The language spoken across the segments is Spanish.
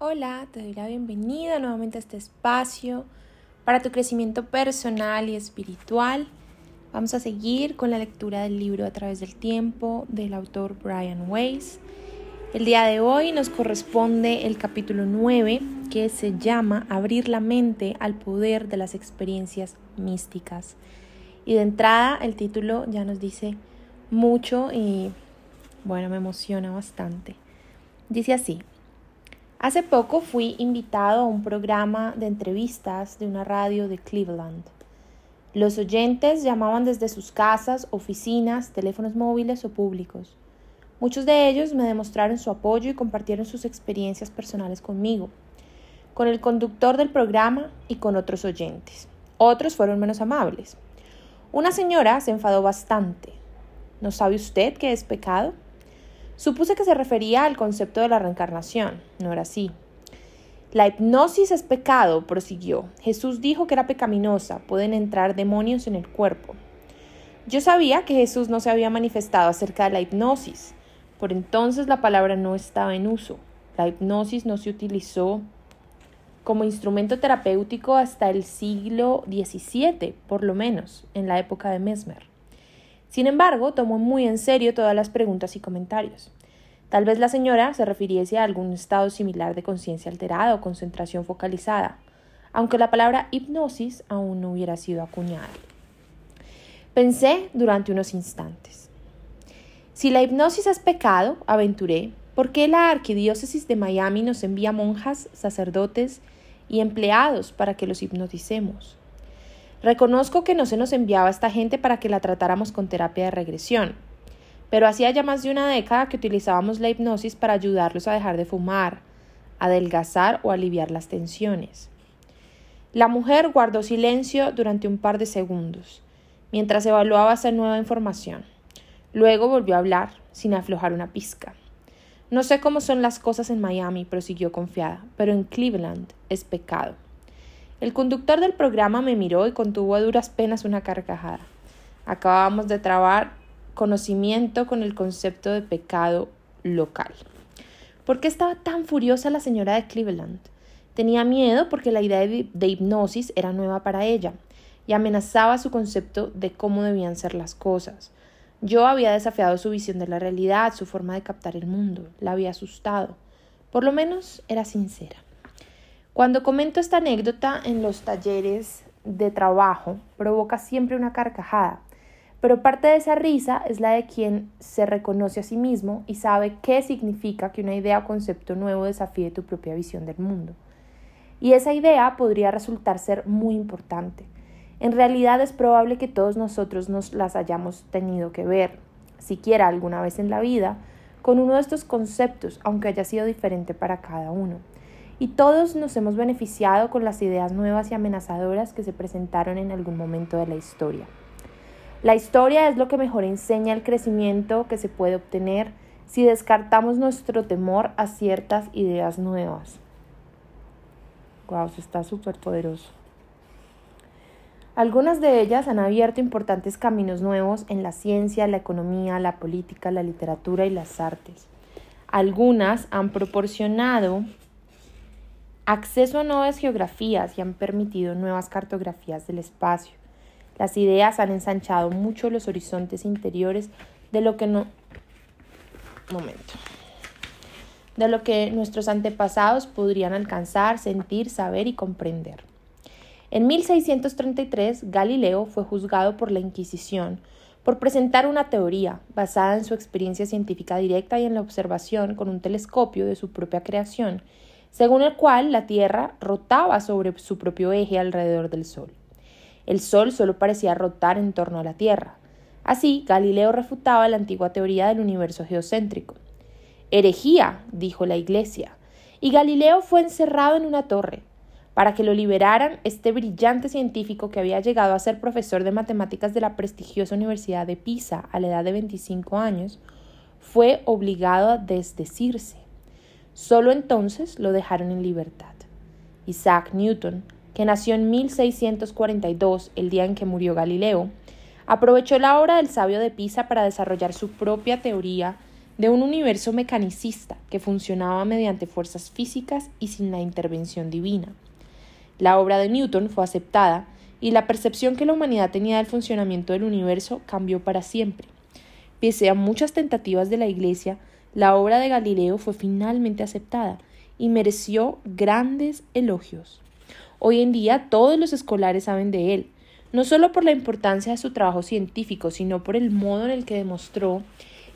Hola, te doy la bienvenida nuevamente a este espacio para tu crecimiento personal y espiritual. Vamos a seguir con la lectura del libro A través del tiempo del autor Brian Weiss. El día de hoy nos corresponde el capítulo 9 que se llama Abrir la mente al poder de las experiencias místicas. Y de entrada el título ya nos dice mucho y bueno, me emociona bastante. Dice así, hace poco fui invitado a un programa de entrevistas de una radio de Cleveland. Los oyentes llamaban desde sus casas, oficinas, teléfonos móviles o públicos. Muchos de ellos me demostraron su apoyo y compartieron sus experiencias personales conmigo, con el conductor del programa y con otros oyentes. Otros fueron menos amables. Una señora se enfadó bastante. ¿No sabe usted qué es pecado? Supuse que se refería al concepto de la reencarnación. No era así. La hipnosis es pecado, prosiguió. Jesús dijo que era pecaminosa, pueden entrar demonios en el cuerpo. Yo sabía que Jesús no se había manifestado acerca de la hipnosis. Por entonces la palabra no estaba en uso. La hipnosis no se utilizó como instrumento terapéutico hasta el siglo XVII, por lo menos, en la época de Mesmer. Sin embargo, tomó muy en serio todas las preguntas y comentarios. Tal vez la señora se refiriese a algún estado similar de conciencia alterada o concentración focalizada, aunque la palabra hipnosis aún no hubiera sido acuñada. Pensé durante unos instantes. Si la hipnosis es pecado, aventuré, ¿por qué la arquidiócesis de Miami nos envía monjas, sacerdotes y empleados para que los hipnoticemos? Reconozco que no se nos enviaba esta gente para que la tratáramos con terapia de regresión, pero hacía ya más de una década que utilizábamos la hipnosis para ayudarlos a dejar de fumar, adelgazar o aliviar las tensiones. La mujer guardó silencio durante un par de segundos, mientras evaluaba esa nueva información. Luego volvió a hablar, sin aflojar una pizca. No sé cómo son las cosas en Miami, prosiguió confiada, pero en Cleveland es pecado. El conductor del programa me miró y contuvo a duras penas una carcajada. Acabábamos de trabar conocimiento con el concepto de pecado local. ¿Por qué estaba tan furiosa la señora de Cleveland? Tenía miedo porque la idea de, hipnosis era nueva para ella y amenazaba su concepto de cómo debían ser las cosas. Yo había desafiado su visión de la realidad, su forma de captar el mundo, la había asustado. Por lo menos era sincera. Cuando comento esta anécdota en los talleres de trabajo, provoca siempre una carcajada, pero parte de esa risa es la de quien se reconoce a sí mismo y sabe qué significa que una idea o concepto nuevo desafíe tu propia visión del mundo. Y esa idea podría resultar ser muy importante. En realidad es probable que todos nosotros nos las hayamos tenido que ver, siquiera alguna vez en la vida, con uno de estos conceptos, aunque haya sido diferente para cada uno y todos nos hemos beneficiado con las ideas nuevas y amenazadoras que se presentaron en algún momento de la historia. La historia es lo que mejor enseña el crecimiento que se puede obtener si descartamos nuestro temor a ciertas ideas nuevas. Wow, está súper poderoso. Algunas de ellas han abierto importantes caminos nuevos en la ciencia, la economía, la política, la literatura y las artes. Algunas han proporcionado acceso a nuevas geografías y han permitido nuevas cartografías del espacio. Las ideas han ensanchado mucho los horizontes interiores de lo que no momento de lo que nuestros antepasados podrían alcanzar, sentir, saber y comprender. En 1633, Galileo fue juzgado por la Inquisición por presentar una teoría basada en su experiencia científica directa y en la observación con un telescopio de su propia creación según el cual la Tierra rotaba sobre su propio eje alrededor del Sol. El Sol solo parecía rotar en torno a la Tierra. Así, Galileo refutaba la antigua teoría del universo geocéntrico. Herejía, dijo la Iglesia, y Galileo fue encerrado en una torre. Para que lo liberaran, este brillante científico que había llegado a ser profesor de matemáticas de la prestigiosa Universidad de Pisa a la edad de 25 años, fue obligado a desdecirse. Solo entonces lo dejaron en libertad. Isaac Newton, que nació en 1642, el día en que murió Galileo, aprovechó la obra del sabio de Pisa para desarrollar su propia teoría de un universo mecanicista que funcionaba mediante fuerzas físicas y sin la intervención divina. La obra de Newton fue aceptada y la percepción que la humanidad tenía del funcionamiento del universo cambió para siempre. Pese a muchas tentativas de la Iglesia, la obra de Galileo fue finalmente aceptada y mereció grandes elogios. Hoy en día todos los escolares saben de él, no solo por la importancia de su trabajo científico, sino por el modo en el que demostró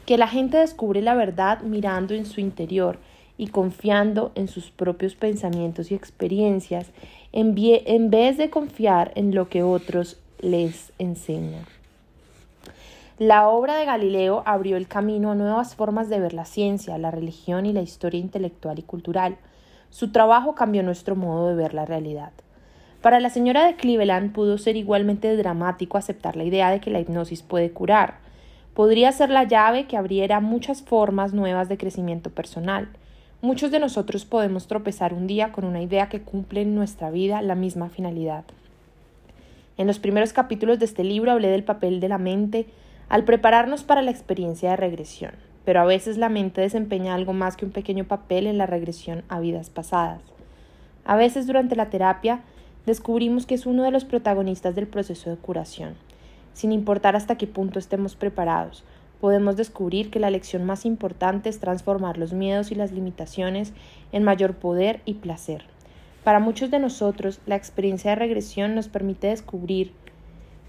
que la gente descubre la verdad mirando en su interior y confiando en sus propios pensamientos y experiencias en, en vez de confiar en lo que otros les enseñan. La obra de Galileo abrió el camino a nuevas formas de ver la ciencia, la religión y la historia intelectual y cultural. Su trabajo cambió nuestro modo de ver la realidad. Para la señora de Cleveland pudo ser igualmente dramático aceptar la idea de que la hipnosis puede curar. Podría ser la llave que abriera muchas formas nuevas de crecimiento personal. Muchos de nosotros podemos tropezar un día con una idea que cumple en nuestra vida la misma finalidad. En los primeros capítulos de este libro hablé del papel de la mente al prepararnos para la experiencia de regresión, pero a veces la mente desempeña algo más que un pequeño papel en la regresión a vidas pasadas. A veces durante la terapia descubrimos que es uno de los protagonistas del proceso de curación. Sin importar hasta qué punto estemos preparados, podemos descubrir que la lección más importante es transformar los miedos y las limitaciones en mayor poder y placer. Para muchos de nosotros, la experiencia de regresión nos permite descubrir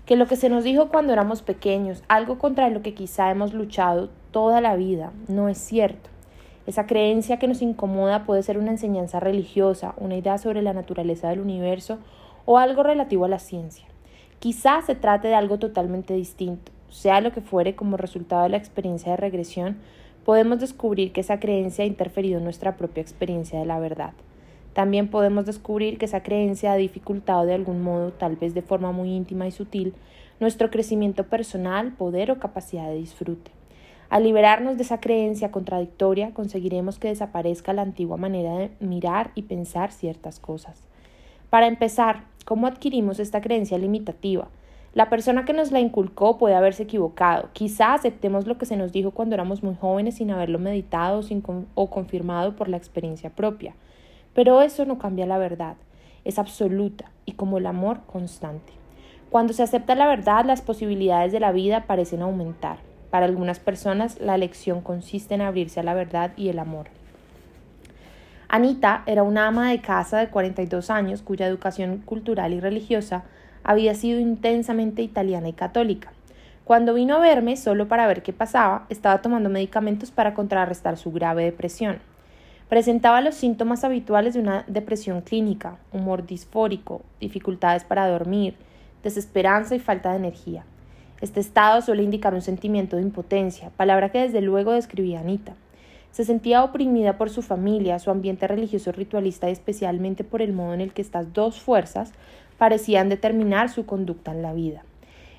que lo que se nos dijo cuando éramos pequeños, algo contra lo que quizá hemos luchado toda la vida, no es cierto. Esa creencia que nos incomoda puede ser una enseñanza religiosa, una idea sobre la naturaleza del universo o algo relativo a la ciencia. Quizá se trate de algo totalmente distinto. Sea lo que fuere como resultado de la experiencia de regresión, podemos descubrir que esa creencia ha interferido en nuestra propia experiencia de la verdad. También podemos descubrir que esa creencia ha dificultado de algún modo, tal vez de forma muy íntima y sutil, nuestro crecimiento personal, poder o capacidad de disfrute. Al liberarnos de esa creencia contradictoria, conseguiremos que desaparezca la antigua manera de mirar y pensar ciertas cosas. Para empezar, ¿cómo adquirimos esta creencia limitativa? La persona que nos la inculcó puede haberse equivocado. Quizá aceptemos lo que se nos dijo cuando éramos muy jóvenes sin haberlo meditado o confirmado por la experiencia propia. Pero eso no cambia la verdad, es absoluta y como el amor constante. Cuando se acepta la verdad, las posibilidades de la vida parecen aumentar. Para algunas personas, la elección consiste en abrirse a la verdad y el amor. Anita era una ama de casa de 42 años cuya educación cultural y religiosa había sido intensamente italiana y católica. Cuando vino a verme solo para ver qué pasaba, estaba tomando medicamentos para contrarrestar su grave depresión. Presentaba los síntomas habituales de una depresión clínica, humor disfórico, dificultades para dormir, desesperanza y falta de energía. Este estado suele indicar un sentimiento de impotencia, palabra que desde luego describía Anita. Se sentía oprimida por su familia, su ambiente religioso ritualista y especialmente por el modo en el que estas dos fuerzas parecían determinar su conducta en la vida.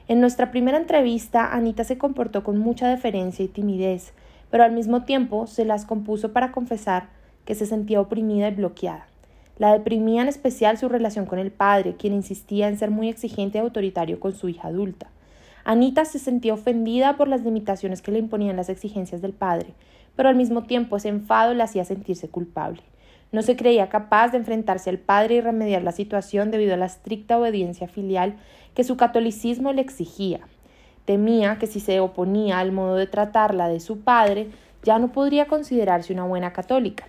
En nuestra primera entrevista, Anita se comportó con mucha deferencia y timidez, pero al mismo tiempo se las compuso para confesar se sentía oprimida y bloqueada. La deprimía en especial su relación con el padre, quien insistía en ser muy exigente y autoritario con su hija adulta. Anita se sentía ofendida por las limitaciones que le imponían las exigencias del padre, pero al mismo tiempo ese enfado la hacía sentirse culpable. No se creía capaz de enfrentarse al padre y remediar la situación debido a la estricta obediencia filial que su catolicismo le exigía. Temía que si se oponía al modo de tratarla de su padre, ya no podría considerarse una buena católica.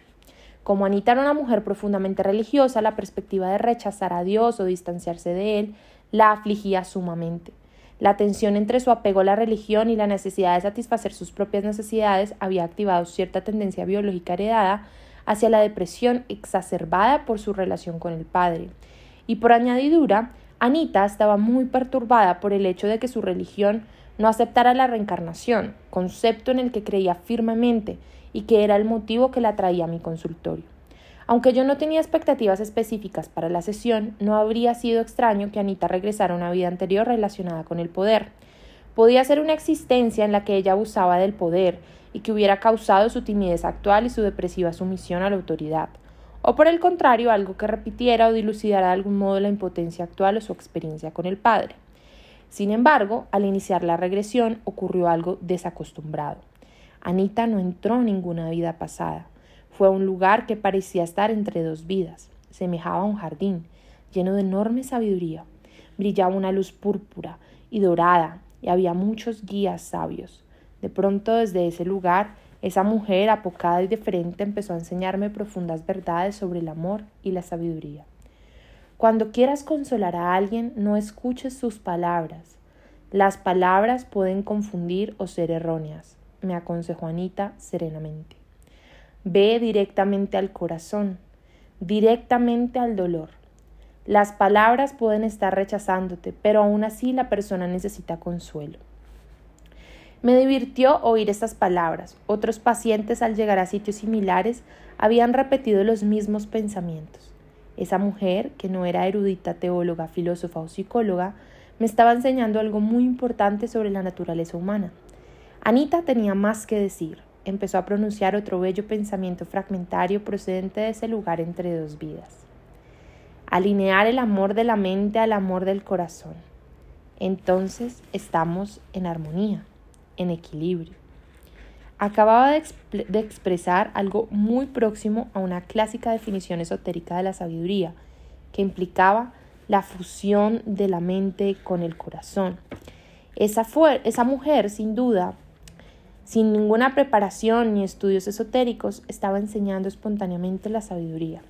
Como Anita era una mujer profundamente religiosa, la perspectiva de rechazar a Dios o distanciarse de él la afligía sumamente. La tensión entre su apego a la religión y la necesidad de satisfacer sus propias necesidades había activado cierta tendencia biológica heredada hacia la depresión exacerbada por su relación con el padre. Y por añadidura, Anita estaba muy perturbada por el hecho de que su religión no aceptara la reencarnación, concepto en el que creía firmemente y que era el motivo que la traía a mi consultorio. Aunque yo no tenía expectativas específicas para la sesión, no habría sido extraño que Anita regresara a una vida anterior relacionada con el poder. Podía ser una existencia en la que ella abusaba del poder y que hubiera causado su timidez actual y su depresiva sumisión a la autoridad, o por el contrario algo que repitiera o dilucidara de algún modo la impotencia actual o su experiencia con el padre. Sin embargo, al iniciar la regresión ocurrió algo desacostumbrado. Anita no entró en ninguna vida pasada. Fue un lugar que parecía estar entre dos vidas. Semejaba a un jardín, lleno de enorme sabiduría. Brillaba una luz púrpura y dorada, y había muchos guías sabios. De pronto, desde ese lugar, esa mujer apocada y diferente empezó a enseñarme profundas verdades sobre el amor y la sabiduría. Cuando quieras consolar a alguien, no escuches sus palabras. Las palabras pueden confundir o ser erróneas, me aconsejó Anita serenamente. Ve directamente al corazón, directamente al dolor. Las palabras pueden estar rechazándote, pero aún así la persona necesita consuelo. Me divirtió oír estas palabras. Otros pacientes al llegar a sitios similares habían repetido los mismos pensamientos. Esa mujer, que no era erudita, teóloga, filósofa o psicóloga, me estaba enseñando algo muy importante sobre la naturaleza humana. Anita tenía más que decir. Empezó a pronunciar otro bello pensamiento fragmentario procedente de ese lugar entre dos vidas. Alinear el amor de la mente al amor del corazón. Entonces estamos en armonía en equilibrio. Acababa de, expresar algo muy próximo a una clásica definición esotérica de la sabiduría, que implicaba la fusión de la mente con el corazón. Esa, esa mujer, sin duda, sin ninguna preparación ni estudios esotéricos, estaba enseñando espontáneamente la sabiduría.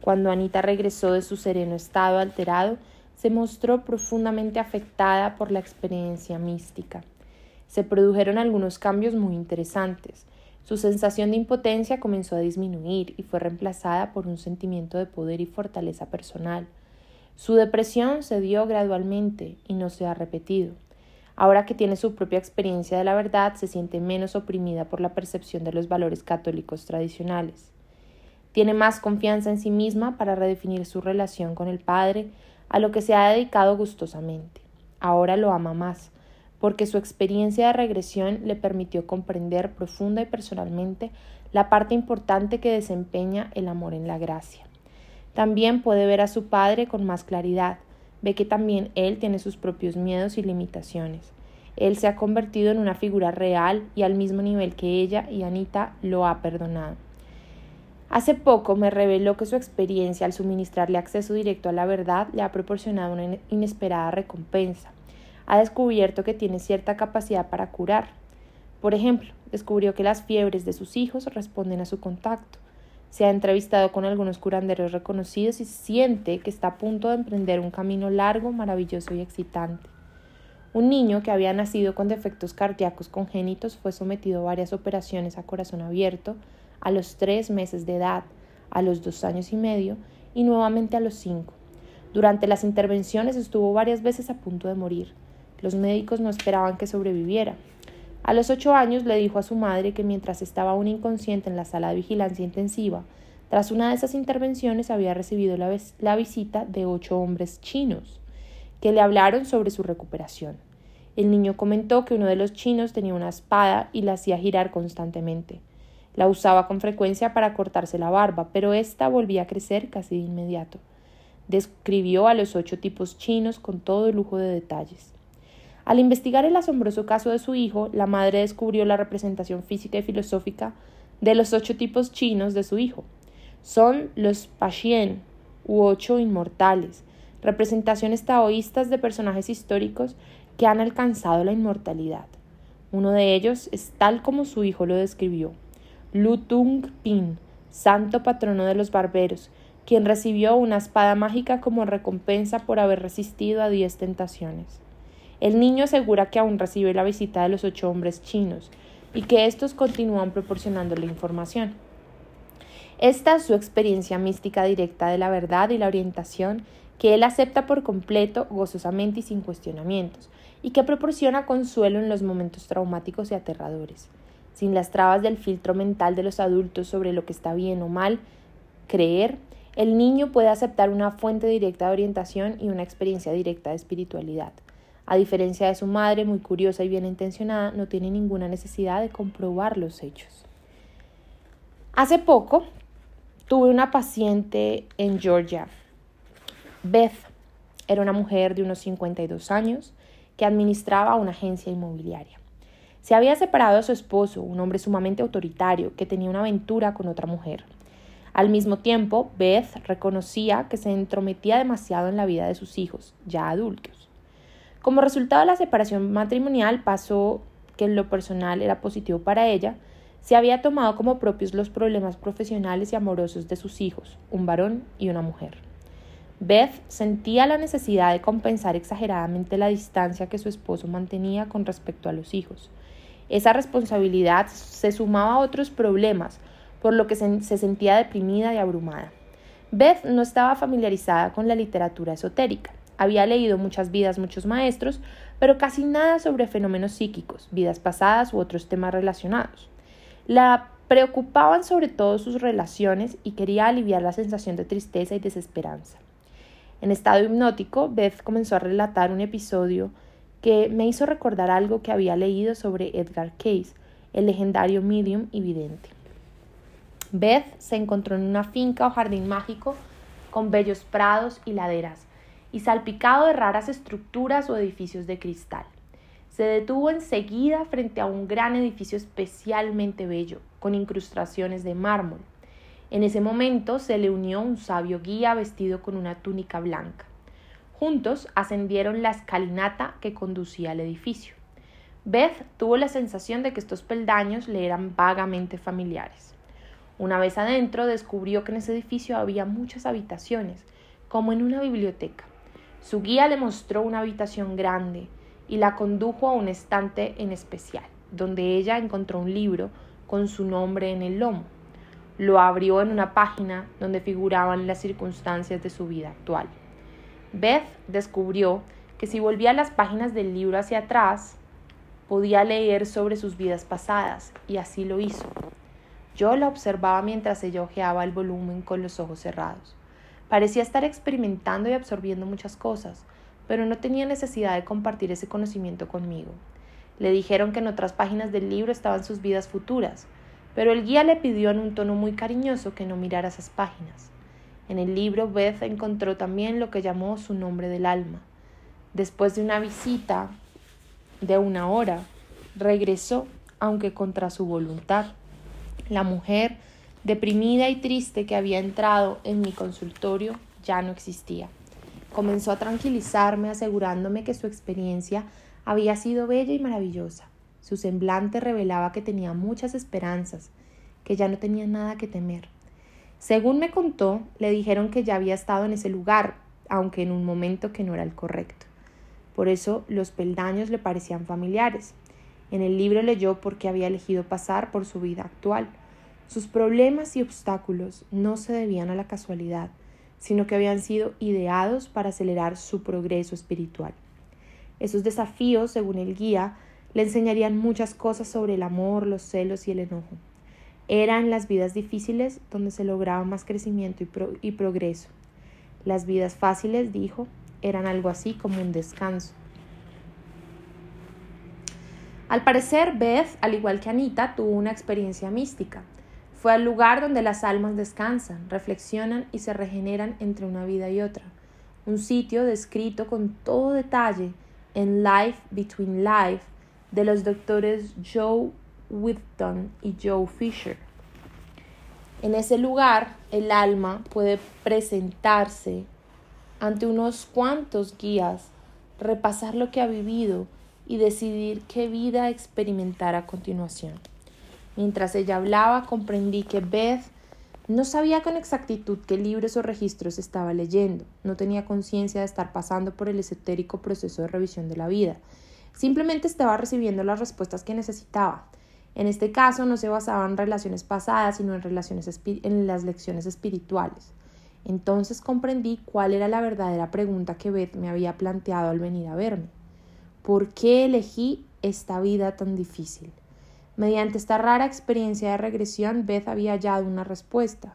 Cuando Anita regresó de su sereno estado alterado, se mostró profundamente afectada por la experiencia mística se produjeron algunos cambios muy interesantes. Su sensación de impotencia comenzó a disminuir y fue reemplazada por un sentimiento de poder y fortaleza personal. Su depresión se dio gradualmente y no se ha repetido. Ahora que tiene su propia experiencia de la verdad, se siente menos oprimida por la percepción de los valores católicos tradicionales. Tiene más confianza en sí misma para redefinir su relación con el Padre, a lo que se ha dedicado gustosamente. Ahora lo ama más, porque su experiencia de regresión le permitió comprender profunda y personalmente la parte importante que desempeña el amor en la gracia. También puede ver a su padre con más claridad, ve que también él tiene sus propios miedos y limitaciones. Él se ha convertido en una figura real y al mismo nivel que ella y Anita lo ha perdonado. Hace poco me reveló que su experiencia al suministrarle acceso directo a la verdad le ha proporcionado una inesperada recompensa ha descubierto que tiene cierta capacidad para curar. Por ejemplo, descubrió que las fiebres de sus hijos responden a su contacto. Se ha entrevistado con algunos curanderos reconocidos y siente que está a punto de emprender un camino largo, maravilloso y excitante. Un niño que había nacido con defectos cardíacos congénitos fue sometido a varias operaciones a corazón abierto a los tres meses de edad, a los dos años y medio y nuevamente a los cinco. Durante las intervenciones estuvo varias veces a punto de morir. Los médicos no esperaban que sobreviviera. A los ocho años le dijo a su madre que mientras estaba aún inconsciente en la sala de vigilancia intensiva, tras una de esas intervenciones había recibido la, visita de ocho hombres chinos, que le hablaron sobre su recuperación. El niño comentó que uno de los chinos tenía una espada y la hacía girar constantemente. La usaba con frecuencia para cortarse la barba, pero ésta volvía a crecer casi de inmediato. Describió a los ocho tipos chinos con todo lujo de detalles. Al investigar el asombroso caso de su hijo, la madre descubrió la representación física y filosófica de los ocho tipos chinos de su hijo. Son los Pashien, u ocho inmortales, representaciones taoístas de personajes históricos que han alcanzado la inmortalidad. Uno de ellos es tal como su hijo lo describió, Lu Tung Pin, santo patrono de los barberos, quien recibió una espada mágica como recompensa por haber resistido a diez tentaciones. El niño asegura que aún recibe la visita de los ocho hombres chinos y que estos continúan proporcionándole información. Esta es su experiencia mística directa de la verdad y la orientación que él acepta por completo, gozosamente y sin cuestionamientos, y que proporciona consuelo en los momentos traumáticos y aterradores. Sin las trabas del filtro mental de los adultos sobre lo que está bien o mal creer, el niño puede aceptar una fuente directa de orientación y una experiencia directa de espiritualidad. A diferencia de su madre, muy curiosa y bien intencionada, no tiene ninguna necesidad de comprobar los hechos. Hace poco tuve una paciente en Georgia. Beth era una mujer de unos 52 años que administraba una agencia inmobiliaria. Se había separado de su esposo, un hombre sumamente autoritario que tenía una aventura con otra mujer. Al mismo tiempo, Beth reconocía que se entrometía demasiado en la vida de sus hijos, ya adultos. Como resultado de la separación matrimonial pasó que lo personal era positivo para ella, se había tomado como propios los problemas profesionales y amorosos de sus hijos, un varón y una mujer. Beth sentía la necesidad de compensar exageradamente la distancia que su esposo mantenía con respecto a los hijos. Esa responsabilidad se sumaba a otros problemas, por lo que se, sentía deprimida y abrumada. Beth no estaba familiarizada con la literatura esotérica. Había leído muchas vidas, muchos maestros, pero casi nada sobre fenómenos psíquicos, vidas pasadas u otros temas relacionados. La preocupaban sobre todo sus relaciones y quería aliviar la sensación de tristeza y desesperanza. En estado hipnótico, Beth comenzó a relatar un episodio que me hizo recordar algo que había leído sobre Edgar Case, el legendario medium y vidente. Beth se encontró en una finca o jardín mágico con bellos prados y laderas, y salpicado de raras estructuras o edificios de cristal. Se detuvo enseguida frente a un gran edificio especialmente bello, con incrustaciones de mármol. En ese momento se le unió un sabio guía vestido con una túnica blanca. Juntos ascendieron la escalinata que conducía al edificio. Beth tuvo la sensación de que estos peldaños le eran vagamente familiares. Una vez adentro descubrió que en ese edificio había muchas habitaciones, como en una biblioteca. Su guía le mostró una habitación grande y la condujo a un estante en especial, donde ella encontró un libro con su nombre en el lomo. Lo abrió en una página donde figuraban las circunstancias de su vida actual. Beth descubrió que si volvía las páginas del libro hacia atrás, podía leer sobre sus vidas pasadas, y así lo hizo. Yo la observaba mientras ella hojeaba el volumen con los ojos cerrados. Parecía estar experimentando y absorbiendo muchas cosas, pero no tenía necesidad de compartir ese conocimiento conmigo. Le dijeron que en otras páginas del libro estaban sus vidas futuras, pero el guía le pidió en un tono muy cariñoso que no mirara esas páginas. En el libro Beth encontró también lo que llamó su nombre del alma. Después de una visita de una hora, regresó, aunque contra su voluntad. La mujer, deprimida y triste que había entrado en mi consultorio, ya no existía. Comenzó a tranquilizarme asegurándome que su experiencia había sido bella y maravillosa. Su semblante revelaba que tenía muchas esperanzas, que ya no tenía nada que temer. Según me contó, le dijeron que ya había estado en ese lugar, aunque en un momento que no era el correcto. Por eso los peldaños le parecían familiares. En el libro leyó por qué había elegido pasar por su vida actual. Sus problemas y obstáculos no se debían a la casualidad, sino que habían sido ideados para acelerar su progreso espiritual. Esos desafíos, según el guía, le enseñarían muchas cosas sobre el amor, los celos y el enojo. Eran las vidas difíciles donde se lograba más crecimiento y, y progreso. Las vidas fáciles, dijo, eran algo así como un descanso. Al parecer, Beth, al igual que Anita, tuvo una experiencia mística. Fue al lugar donde las almas descansan, reflexionan y se regeneran entre una vida y otra. Un sitio descrito con todo detalle en Life Between Life de los doctores Joe Whitton y Joe Fisher. En ese lugar, el alma puede presentarse ante unos cuantos guías, repasar lo que ha vivido y decidir qué vida experimentar a continuación. Mientras ella hablaba, comprendí que Beth no sabía con exactitud qué libros o registros estaba leyendo, no tenía conciencia de estar pasando por el esotérico proceso de revisión de la vida, simplemente estaba recibiendo las respuestas que necesitaba. En este caso no se basaba en relaciones pasadas, sino en, relaciones en las lecciones espirituales. Entonces comprendí cuál era la verdadera pregunta que Beth me había planteado al venir a verme. ¿Por qué elegí esta vida tan difícil? Mediante esta rara experiencia de regresión, Beth había hallado una respuesta.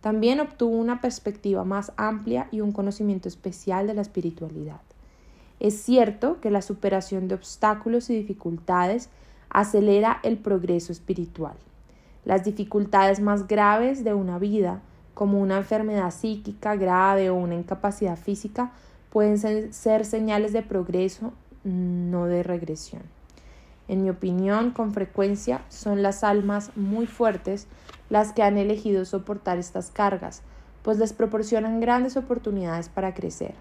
También obtuvo una perspectiva más amplia y un conocimiento especial de la espiritualidad. Es cierto que la superación de obstáculos y dificultades acelera el progreso espiritual. Las dificultades más graves de una vida, como una enfermedad psíquica grave o una incapacidad física, pueden ser, señales de progreso no de regresión. En mi opinión, con frecuencia son las almas muy fuertes las que han elegido soportar estas cargas, pues les proporcionan grandes oportunidades para crecer.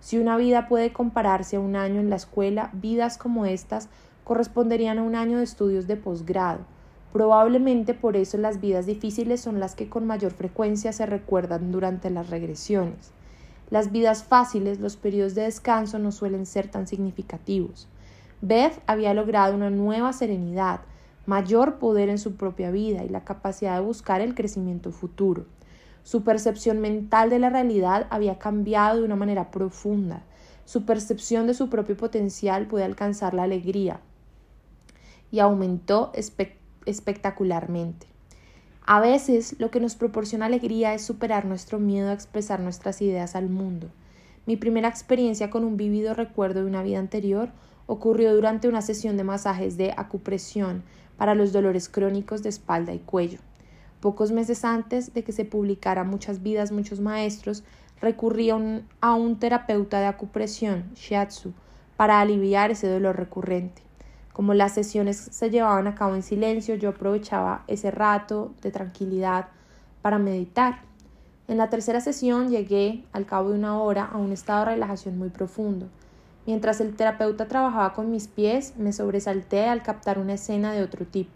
Si una vida puede compararse a un año en la escuela, vidas como estas corresponderían a un año de estudios de posgrado. Probablemente por eso las vidas difíciles son las que con mayor frecuencia se recuerdan durante las regresiones. Las vidas fáciles, los periodos de descanso no suelen ser tan significativos. Beth había logrado una nueva serenidad, mayor poder en su propia vida y la capacidad de buscar el crecimiento futuro. Su percepción mental de la realidad había cambiado de una manera profunda. Su percepción de su propio potencial puede alcanzar la alegría y aumentó espectacularmente. A veces lo que nos proporciona alegría es superar nuestro miedo a expresar nuestras ideas al mundo. Mi primera experiencia con un vívido recuerdo de una vida anterior ocurrió durante una sesión de masajes de acupresión para los dolores crónicos de espalda y cuello. Pocos meses antes de que se publicara Muchas vidas, muchos maestros, recurrí a un, terapeuta de acupresión, shiatsu, para aliviar ese dolor recurrente. Como las sesiones se llevaban a cabo en silencio, yo aprovechaba ese rato de tranquilidad para meditar. En la tercera sesión llegué, al cabo de una hora, a un estado de relajación muy profundo. Mientras el terapeuta trabajaba con mis pies, me sobresalté al captar una escena de otro tipo.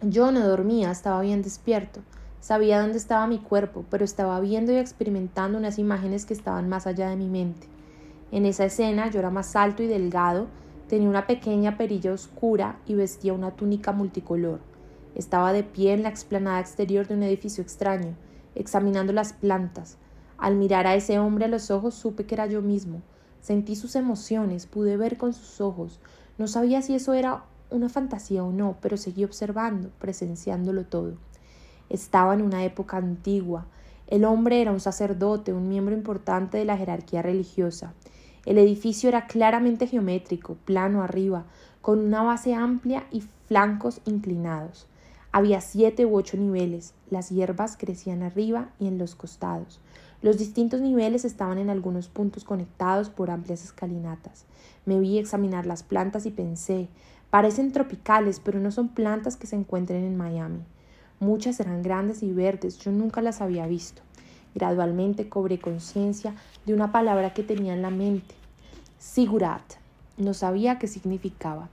Yo no dormía, estaba bien despierto. Sabía dónde estaba mi cuerpo, pero estaba viendo y experimentando unas imágenes que estaban más allá de mi mente. En esa escena yo era más alto y delgado, tenía una pequeña perilla oscura y vestía una túnica multicolor. Estaba de pie en la explanada exterior de un edificio extraño, examinando las plantas. Al mirar a ese hombre a los ojos supe que era yo mismo. Sentí sus emociones, pude ver con sus ojos. No sabía si eso era una fantasía o no, pero seguí observando, presenciándolo todo. Estaba en una época antigua. El hombre era un sacerdote, un miembro importante de la jerarquía religiosa. El edificio era claramente geométrico, plano arriba, con una base amplia y flancos inclinados. Había siete u ocho niveles. Las hierbas crecían arriba y en los costados. Los distintos niveles estaban en algunos puntos conectados por amplias escalinatas. Me vi examinar las plantas y pensé, Parecen tropicales, pero no son plantas que se encuentren en Miami. Muchas eran grandes y verdes, yo nunca las había visto. Gradualmente cobré conciencia de una palabra que tenía en la mente. Sigurat. No sabía qué significaba.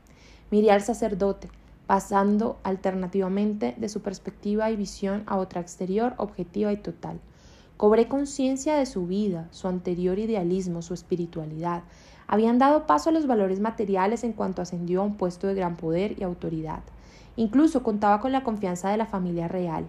Miré al sacerdote, pasando alternativamente de su perspectiva y visión a otra exterior, objetiva y total. Cobré conciencia de su vida, su anterior idealismo, su espiritualidad, habían dado paso a los valores materiales en cuanto ascendió a un puesto de gran poder y autoridad. Incluso contaba con la confianza de la familia real.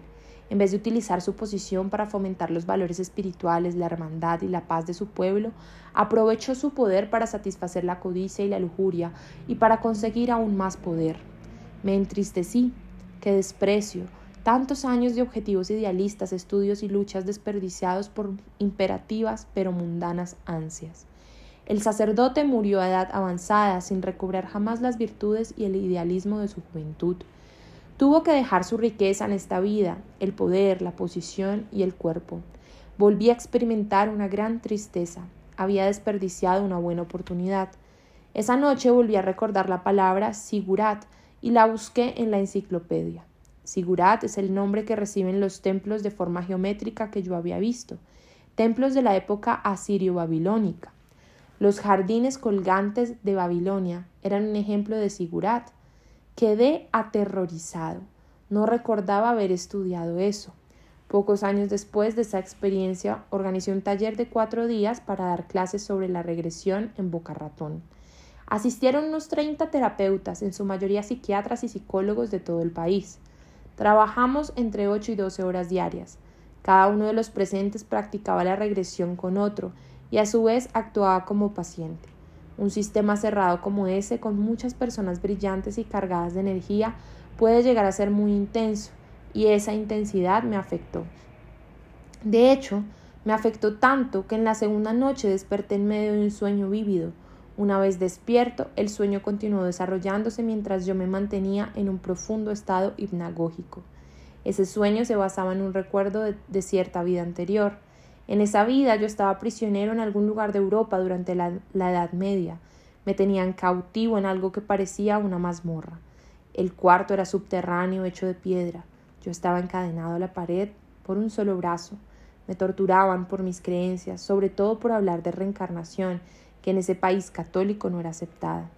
En vez de utilizar su posición para fomentar los valores espirituales, la hermandad y la paz de su pueblo, aprovechó su poder para satisfacer la codicia y la lujuria y para conseguir aún más poder. Me entristecí, qué desprecio, tantos años de objetivos idealistas, estudios y luchas desperdiciados por imperativas pero mundanas ansias. El sacerdote murió a edad avanzada, sin recobrar jamás las virtudes y el idealismo de su juventud. Tuvo que dejar su riqueza en esta vida, el poder, la posición y el cuerpo. Volví a experimentar una gran tristeza. Había desperdiciado una buena oportunidad. Esa noche volví a recordar la palabra Sigurat y la busqué en la enciclopedia. Sigurat es el nombre que reciben los templos de forma geométrica que yo había visto, templos de la época asirio-babilónica. Los jardines colgantes de Babilonia eran un ejemplo de Sigurat. Quedé aterrorizado. No recordaba haber estudiado eso. Pocos años después de esa experiencia, organizé un taller de cuatro días para dar clases sobre la regresión en Boca Ratón. Asistieron unos 30 terapeutas, en su mayoría psiquiatras y psicólogos de todo el país. Trabajamos entre 8 y 12 horas diarias. Cada uno de los presentes practicaba la regresión con otro y a su vez actuaba como paciente. Un sistema cerrado como ese, con muchas personas brillantes y cargadas de energía, puede llegar a ser muy intenso, y esa intensidad me afectó. De hecho, me afectó tanto que en la segunda noche desperté en medio de un sueño vívido. Una vez despierto, el sueño continuó desarrollándose mientras yo me mantenía en un profundo estado hipnagógico. Ese sueño se basaba en un recuerdo de, cierta vida anterior. En esa vida yo estaba prisionero en algún lugar de Europa durante la, Edad Media. Me tenían cautivo en algo que parecía una mazmorra. El cuarto era subterráneo, hecho de piedra. Yo estaba encadenado a la pared por un solo brazo. Me torturaban por mis creencias, sobre todo por hablar de reencarnación, que en ese país católico no era aceptada.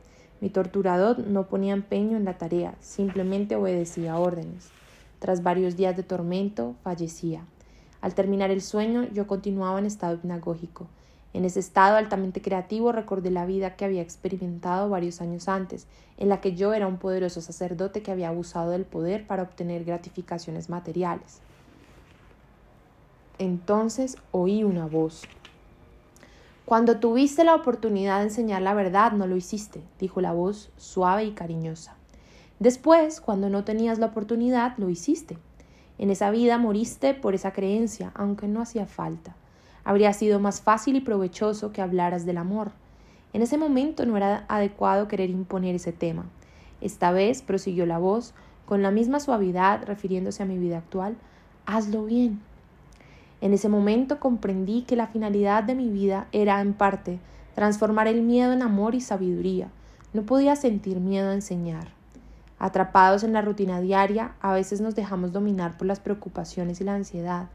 Mi torturador no ponía empeño en la tarea, simplemente obedecía órdenes. Tras varios días de tormento, fallecía. Al terminar el sueño, yo continuaba en estado hipnagógico. En ese estado altamente creativo recordé la vida que había experimentado varios años antes, en la que yo era un poderoso sacerdote que había abusado del poder para obtener gratificaciones materiales. Entonces oí una voz. Cuando tuviste la oportunidad de enseñar la verdad, no lo hiciste, dijo la voz suave y cariñosa. Después, cuando no tenías la oportunidad, lo hiciste. En esa vida moriste por esa creencia, aunque no hacía falta. Habría sido más fácil y provechoso que hablaras del amor. En ese momento no era adecuado querer imponer ese tema. Esta vez, prosiguió la voz, con la misma suavidad, refiriéndose a mi vida actual, hazlo bien. En ese momento comprendí que la finalidad de mi vida era, en parte, transformar el miedo en amor y sabiduría. No podía sentir miedo a enseñar. Atrapados en la rutina diaria, a veces nos dejamos dominar por las preocupaciones y la ansiedad,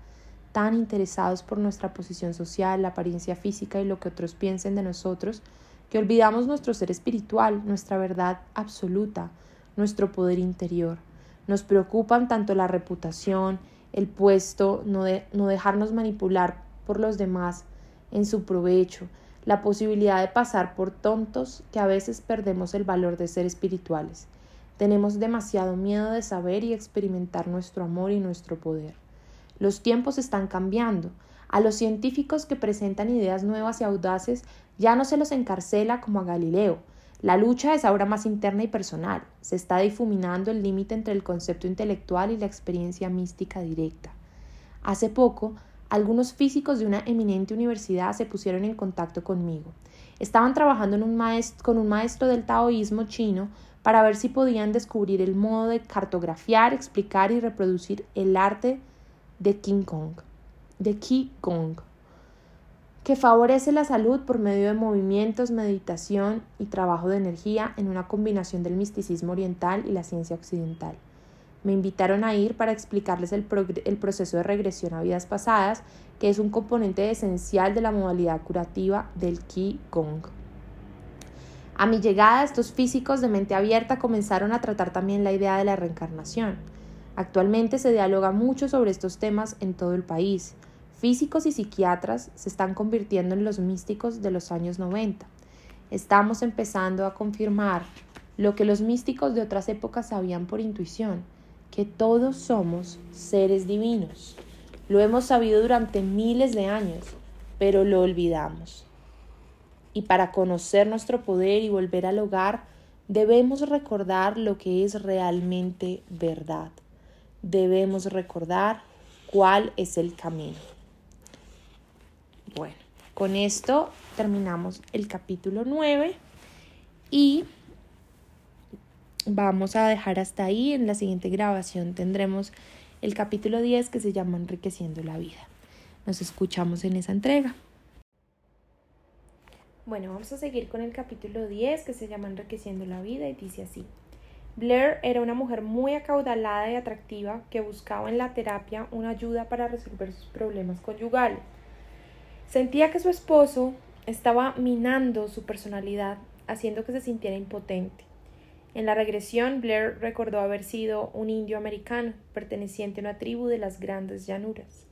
tan interesados por nuestra posición social, la apariencia física y lo que otros piensen de nosotros, que olvidamos nuestro ser espiritual, nuestra verdad absoluta, nuestro poder interior. Nos preocupan tanto la reputación, el puesto, no, no dejarnos manipular por los demás en su provecho, la posibilidad de pasar por tontos que a veces perdemos el valor de ser espirituales. Tenemos demasiado miedo de saber y experimentar nuestro amor y nuestro poder. Los tiempos están cambiando. A los científicos que presentan ideas nuevas y audaces ya no se los encarcela como a Galileo, la lucha es ahora más interna y personal. Se está difuminando el límite entre el concepto intelectual y la experiencia mística directa. Hace poco, algunos físicos de una eminente universidad se pusieron en contacto conmigo. Estaban trabajando con un maestro del taoísmo chino para ver si podían descubrir el modo de cartografiar, explicar y reproducir el arte de King Kong, de Qigong que favorece la salud por medio de movimientos, meditación y trabajo de energía en una combinación del misticismo oriental y la ciencia occidental. Me invitaron a ir para explicarles el, proceso de regresión a vidas pasadas, que es un componente esencial de la modalidad curativa del Qi Gong. A mi llegada, estos físicos de mente abierta comenzaron a tratar también la idea de la reencarnación. Actualmente se dialoga mucho sobre estos temas en todo el país. Físicos y psiquiatras se están convirtiendo en los místicos de los años 90. Estamos empezando a confirmar lo que los místicos de otras épocas sabían por intuición, que todos somos seres divinos. Lo hemos sabido durante miles de años, pero lo olvidamos. Y para conocer nuestro poder y volver al hogar, debemos recordar lo que es realmente verdad. Debemos recordar cuál es el camino. Bueno, con esto terminamos el capítulo 9 y vamos a dejar hasta ahí. En la siguiente grabación tendremos el capítulo 10 que se llama Enriqueciendo la vida. Nos escuchamos en esa entrega. Bueno, vamos a seguir con el capítulo 10 que se llama Enriqueciendo la vida y dice así. Blair era una mujer muy acaudalada y atractiva que buscaba en la terapia una ayuda para resolver sus problemas conyugales. Sentía que su esposo estaba minando su personalidad, haciendo que se sintiera impotente. En la regresión, Blair recordó haber sido un indio americano, perteneciente a una tribu de las grandes llanuras.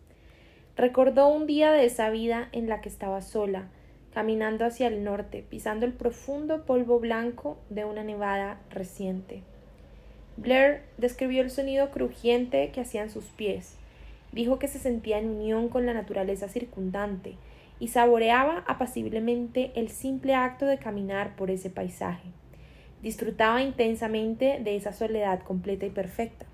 Recordó un día de esa vida en la que estaba sola, caminando hacia el norte, pisando el profundo polvo blanco de una nevada reciente. Blair describió el sonido crujiente que hacían sus pies. Dijo que se sentía en unión con la naturaleza circundante, y saboreaba apaciblemente el simple acto de caminar por ese paisaje. Disfrutaba intensamente de esa soledad completa y perfecta.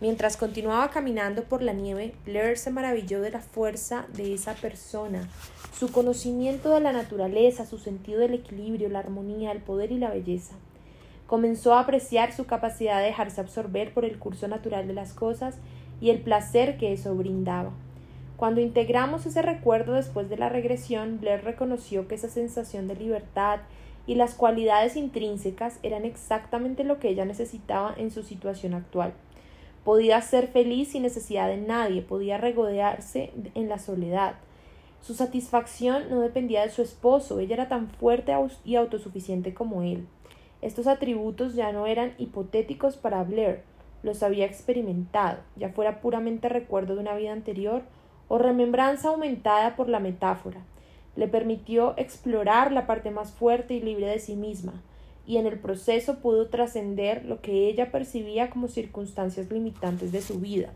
Mientras continuaba caminando por la nieve, Blair se maravilló de la fuerza de esa persona, su conocimiento de la naturaleza, su sentido del equilibrio, la armonía, el poder y la belleza. Comenzó a apreciar su capacidad de dejarse absorber por el curso natural de las cosas y el placer que eso brindaba. Cuando integramos ese recuerdo después de la regresión, Blair reconoció que esa sensación de libertad y las cualidades intrínsecas eran exactamente lo que ella necesitaba en su situación actual. Podía ser feliz sin necesidad de nadie, podía regodearse en la soledad. Su satisfacción no dependía de su esposo, ella era tan fuerte y autosuficiente como él. Estos atributos ya no eran hipotéticos para Blair, los había experimentado, ya fuera puramente recuerdo de una vida anterior o remembranza aumentada por la metáfora. Le permitió explorar la parte más fuerte y libre de sí misma, y en el proceso pudo trascender lo que ella percibía como circunstancias limitantes de su vida.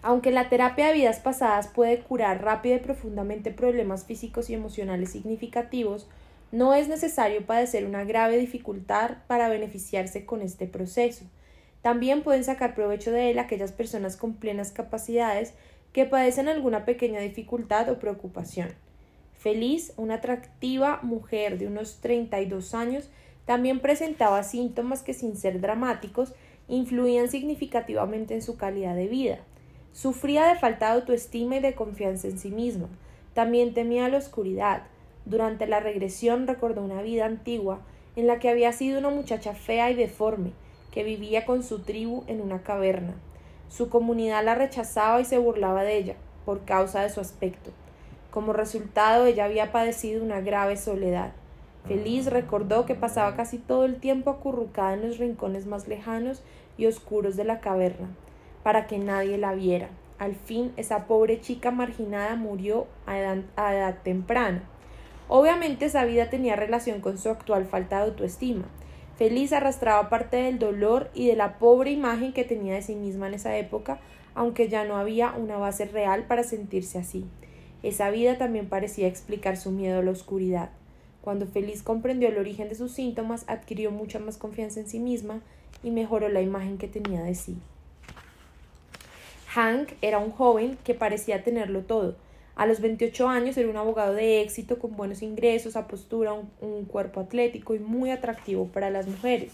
Aunque la terapia de vidas pasadas puede curar rápido y profundamente problemas físicos y emocionales significativos, no es necesario padecer una grave dificultad para beneficiarse con este proceso. También pueden sacar provecho de él aquellas personas con plenas capacidades que padecen alguna pequeña dificultad o preocupación. Feliz, una atractiva mujer de unos 32 años, también presentaba síntomas que, sin ser dramáticos, influían significativamente en su calidad de vida. Sufría de falta de autoestima y de confianza en sí misma. También temía la oscuridad, durante la regresión recordó una vida antigua en la que había sido una muchacha fea y deforme, que vivía con su tribu en una caverna. Su comunidad la rechazaba y se burlaba de ella, por causa de su aspecto. Como resultado, ella había padecido una grave soledad. Feliz recordó que pasaba casi todo el tiempo acurrucada en los rincones más lejanos y oscuros de la caverna, para que nadie la viera. Al fin, esa pobre chica marginada murió a edad, temprana. Obviamente esa vida tenía relación con su actual falta de autoestima. Feliz arrastraba parte del dolor y de la pobre imagen que tenía de sí misma en esa época, aunque ya no había una base real para sentirse así. Esa vida también parecía explicar su miedo a la oscuridad. Cuando Feliz comprendió el origen de sus síntomas, adquirió mucha más confianza en sí misma y mejoró la imagen que tenía de sí. Hank era un joven que parecía tenerlo todo, a los 28 años era un abogado de éxito con buenos ingresos, apostura, un, un cuerpo atlético y muy atractivo para las mujeres.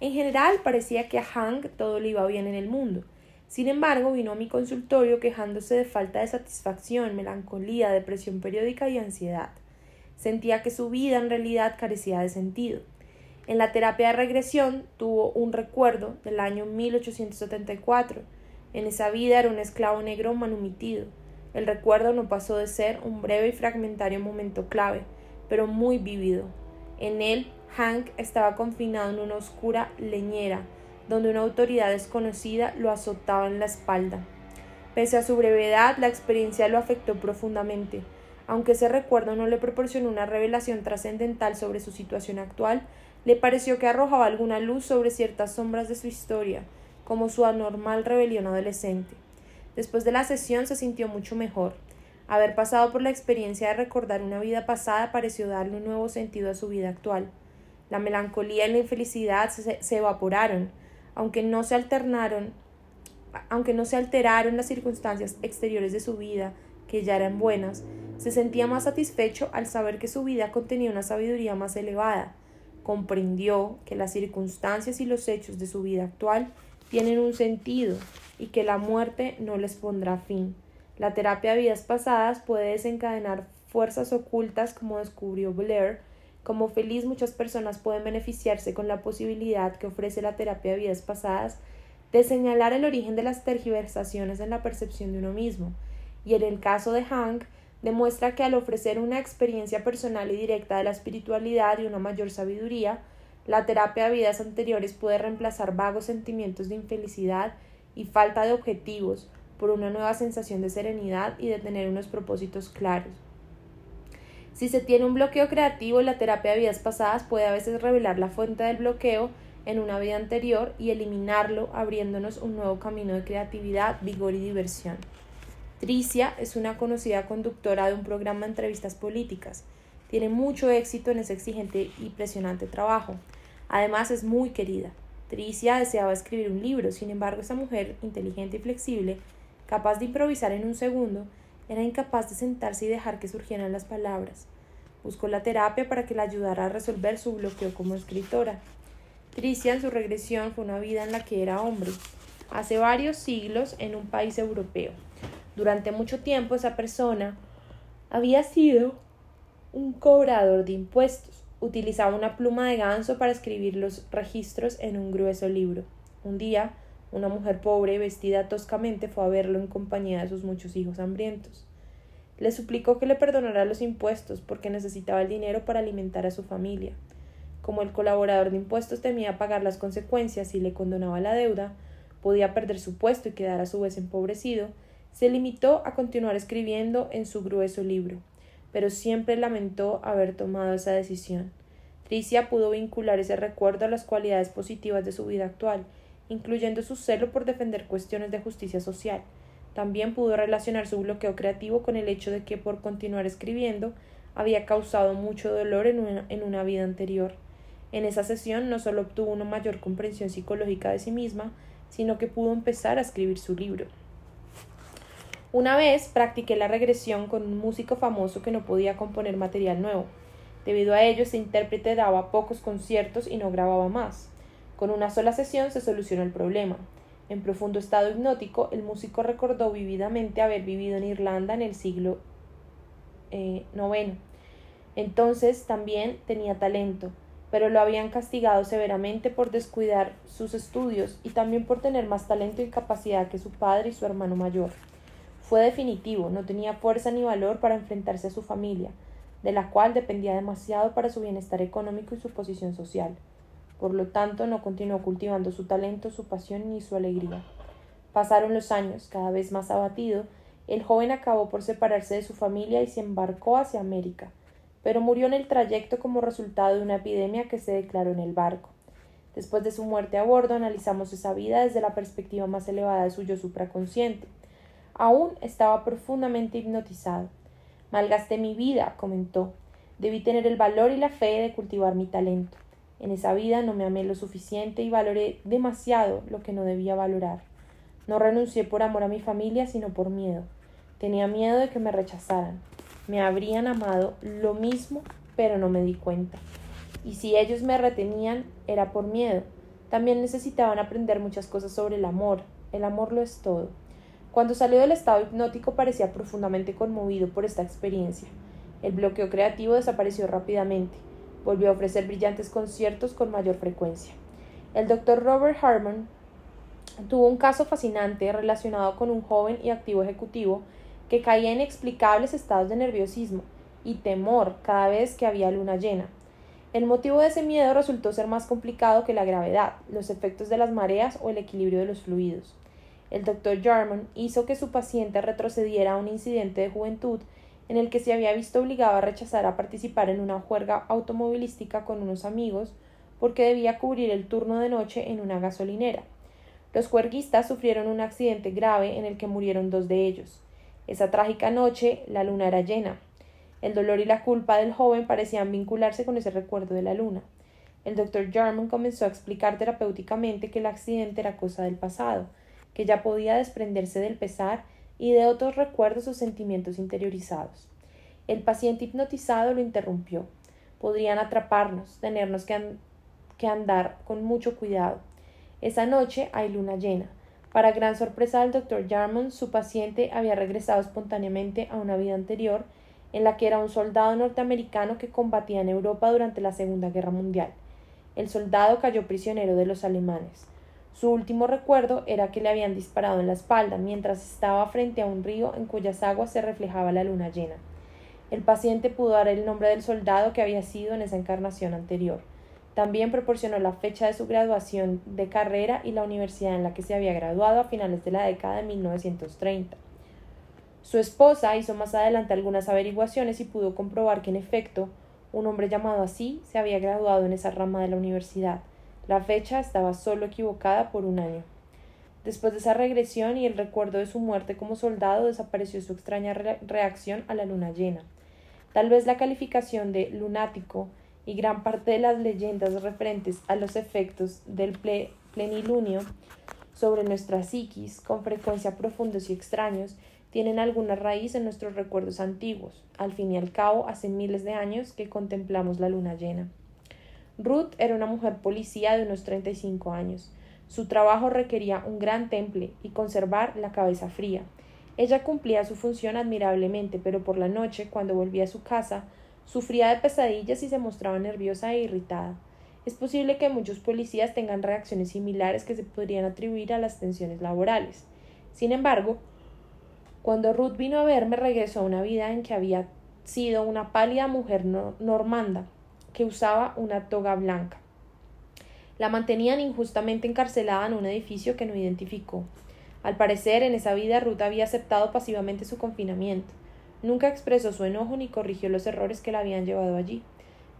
En general parecía que a Hank todo le iba bien en el mundo. Sin embargo, vino a mi consultorio quejándose de falta de satisfacción, melancolía, depresión periódica y ansiedad. Sentía que su vida en realidad carecía de sentido. En la terapia de regresión tuvo un recuerdo del año 1874. En esa vida era un esclavo negro manumitido. El recuerdo no pasó de ser un breve y fragmentario momento clave, pero muy vívido. En él, Hank estaba confinado en una oscura leñera, donde una autoridad desconocida lo azotaba en la espalda. Pese a su brevedad, la experiencia lo afectó profundamente. Aunque ese recuerdo no le proporcionó una revelación trascendental sobre su situación actual, le pareció que arrojaba alguna luz sobre ciertas sombras de su historia, como su anormal rebelión adolescente. Después de la sesión se sintió mucho mejor. Haber pasado por la experiencia de recordar una vida pasada pareció darle un nuevo sentido a su vida actual. La melancolía y la infelicidad se, evaporaron, aunque no se alternaron, aunque no se alteraron las circunstancias exteriores de su vida, que ya eran buenas, se sentía más satisfecho al saber que su vida contenía una sabiduría más elevada. Comprendió que las circunstancias y los hechos de su vida actual tienen un sentido y que la muerte no les pondrá fin. La terapia de vidas pasadas puede desencadenar fuerzas ocultas como descubrió Blair. Como feliz muchas personas pueden beneficiarse con la posibilidad que ofrece la terapia de vidas pasadas de señalar el origen de las tergiversaciones en la percepción de uno mismo. Y en el caso de Hank, demuestra que al ofrecer una experiencia personal y directa de la espiritualidad y una mayor sabiduría, la terapia de vidas anteriores puede reemplazar vagos sentimientos de infelicidad y falta de objetivos por una nueva sensación de serenidad y de tener unos propósitos claros. Si se tiene un bloqueo creativo, la terapia de vidas pasadas puede a veces revelar la fuente del bloqueo en una vida anterior y eliminarlo, abriéndonos un nuevo camino de creatividad, vigor y diversión. Tricia es una conocida conductora de un programa de entrevistas políticas. Tiene mucho éxito en ese exigente y presionante trabajo. Además es muy querida. Tricia deseaba escribir un libro, sin embargo esa mujer, inteligente y flexible, capaz de improvisar en un segundo, era incapaz de sentarse y dejar que surgieran las palabras. Buscó la terapia para que la ayudara a resolver su bloqueo como escritora. Tricia en su regresión fue una vida en la que era hombre, hace varios siglos en un país europeo. Durante mucho tiempo esa persona había sido un cobrador de impuestos. Utilizaba una pluma de ganso para escribir los registros en un grueso libro. Un día, una mujer pobre, vestida toscamente, fue a verlo en compañía de sus muchos hijos hambrientos. Le suplicó que le perdonara los impuestos porque necesitaba el dinero para alimentar a su familia. Como el colaborador de impuestos temía pagar las consecuencias y le condonaba la deuda, podía perder su puesto y quedar a su vez empobrecido, se limitó a continuar escribiendo en su grueso libro, pero siempre lamentó haber tomado esa decisión. Tricia pudo vincular ese recuerdo a las cualidades positivas de su vida actual, incluyendo su celo por defender cuestiones de justicia social. También pudo relacionar su bloqueo creativo con el hecho de que por continuar escribiendo había causado mucho dolor en una, en una vida anterior. En esa sesión no solo obtuvo una mayor comprensión psicológica de sí misma, sino que pudo empezar a escribir su libro. Una vez practiqué la regresión con un músico famoso que no podía componer material nuevo. Debido a ello, ese intérprete daba pocos conciertos y no grababa más. Con una sola sesión se solucionó el problema. En profundo estado hipnótico, el músico recordó vividamente haber vivido en Irlanda en el siglo IX. Eh, Entonces también tenía talento, pero lo habían castigado severamente por descuidar sus estudios y también por tener más talento y capacidad que su padre y su hermano mayor. Fue definitivo, no tenía fuerza ni valor para enfrentarse a su familia, de la cual dependía demasiado para su bienestar económico y su posición social. Por lo tanto, no continuó cultivando su talento, su pasión ni su alegría. Pasaron los años, cada vez más abatido, el joven acabó por separarse de su familia y se embarcó hacia América, pero murió en el trayecto como resultado de una epidemia que se declaró en el barco. Después de su muerte a bordo, analizamos esa vida desde la perspectiva más elevada de su yo supraconsciente. Aún estaba profundamente hipnotizado. Malgasté mi vida, comentó. Debí tener el valor y la fe de cultivar mi talento. En esa vida no me amé lo suficiente y valoré demasiado lo que no debía valorar. No renuncié por amor a mi familia, sino por miedo. Tenía miedo de que me rechazaran. Me habrían amado lo mismo, pero no me di cuenta. Y si ellos me retenían, era por miedo. También necesitaban aprender muchas cosas sobre el amor. El amor lo es todo. Cuando salió del estado hipnótico parecía profundamente conmovido por esta experiencia. El bloqueo creativo desapareció rápidamente. Volvió a ofrecer brillantes conciertos con mayor frecuencia. El doctor Robert Harmon tuvo un caso fascinante relacionado con un joven y activo ejecutivo que caía en inexplicables estados de nerviosismo y temor cada vez que había luna llena. El motivo de ese miedo resultó ser más complicado que la gravedad, los efectos de las mareas o el equilibrio de los fluidos. El doctor Jarman hizo que su paciente retrocediera a un incidente de juventud en el que se había visto obligado a rechazar a participar en una juerga automovilística con unos amigos porque debía cubrir el turno de noche en una gasolinera. Los juerguistas sufrieron un accidente grave en el que murieron dos de ellos. Esa trágica noche la luna era llena. El dolor y la culpa del joven parecían vincularse con ese recuerdo de la luna. El doctor Jarman comenzó a explicar terapéuticamente que el accidente era cosa del pasado, que ya podía desprenderse del pesar y de otros recuerdos o sentimientos interiorizados. El paciente hipnotizado lo interrumpió. Podrían atraparnos, tenernos que, que andar con mucho cuidado. Esa noche hay luna llena. Para gran sorpresa del doctor Jarman, su paciente había regresado espontáneamente a una vida anterior en la que era un soldado norteamericano que combatía en Europa durante la Segunda Guerra Mundial. El soldado cayó prisionero de los alemanes. Su último recuerdo era que le habían disparado en la espalda mientras estaba frente a un río en cuyas aguas se reflejaba la luna llena. El paciente pudo dar el nombre del soldado que había sido en esa encarnación anterior. También proporcionó la fecha de su graduación de carrera y la universidad en la que se había graduado a finales de la década de 1930. Su esposa hizo más adelante algunas averiguaciones y pudo comprobar que en efecto un hombre llamado así se había graduado en esa rama de la universidad. La fecha estaba solo equivocada por un año. Después de esa regresión y el recuerdo de su muerte como soldado, desapareció su extraña reacción a la luna llena. Tal vez la calificación de lunático y gran parte de las leyendas referentes a los efectos del plenilunio sobre nuestra psiquis, con frecuencia profundos y extraños, tienen alguna raíz en nuestros recuerdos antiguos. Al fin y al cabo, hace miles de años que contemplamos la luna llena. Ruth era una mujer policía de unos 35 años. Su trabajo requería un gran temple y conservar la cabeza fría. Ella cumplía su función admirablemente, pero por la noche, cuando volvía a su casa, Sufría de pesadillas y se mostraba nerviosa e irritada. Es posible que muchos policías tengan reacciones similares que se podrían atribuir a las tensiones laborales. Sin embargo, cuando Ruth vino a verme, regresó a una vida en que había sido una pálida mujer normanda que usaba una toga blanca. La mantenían injustamente encarcelada en un edificio que no identificó. Al parecer, en esa vida Ruth había aceptado pasivamente su confinamiento. Nunca expresó su enojo ni corrigió los errores que la habían llevado allí.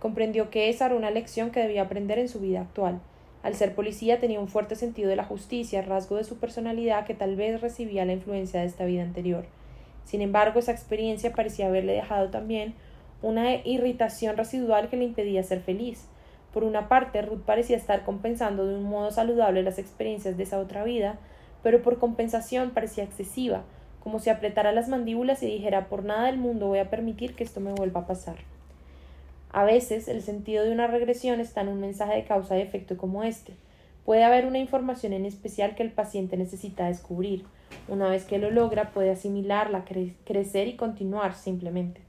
Comprendió que esa era una lección que debía aprender en su vida actual. Al ser policía tenía un fuerte sentido de la justicia, rasgo de su personalidad que tal vez recibía la influencia de esta vida anterior. Sin embargo, esa experiencia parecía haberle dejado también una irritación residual que le impedía ser feliz. Por una parte, Ruth parecía estar compensando de un modo saludable las experiencias de esa otra vida, pero por compensación parecía excesiva, como si apretara las mandíbulas y dijera por nada del mundo voy a permitir que esto me vuelva a pasar. A veces el sentido de una regresión está en un mensaje de causa y efecto como este. Puede haber una información en especial que el paciente necesita descubrir. Una vez que lo logra, puede asimilarla, crecer y continuar simplemente.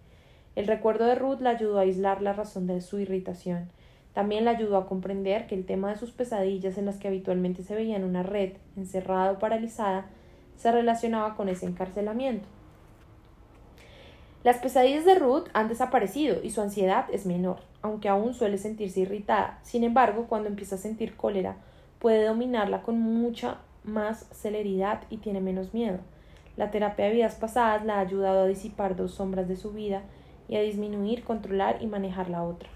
El recuerdo de Ruth la ayudó a aislar la razón de su irritación. También la ayudó a comprender que el tema de sus pesadillas en las que habitualmente se veía en una red, encerrada o paralizada, se relacionaba con ese encarcelamiento. Las pesadillas de Ruth han desaparecido y su ansiedad es menor, aunque aún suele sentirse irritada. Sin embargo, cuando empieza a sentir cólera, puede dominarla con mucha más celeridad y tiene menos miedo. La terapia de vidas pasadas la ha ayudado a disipar dos sombras de su vida y a disminuir, controlar y manejar la otra.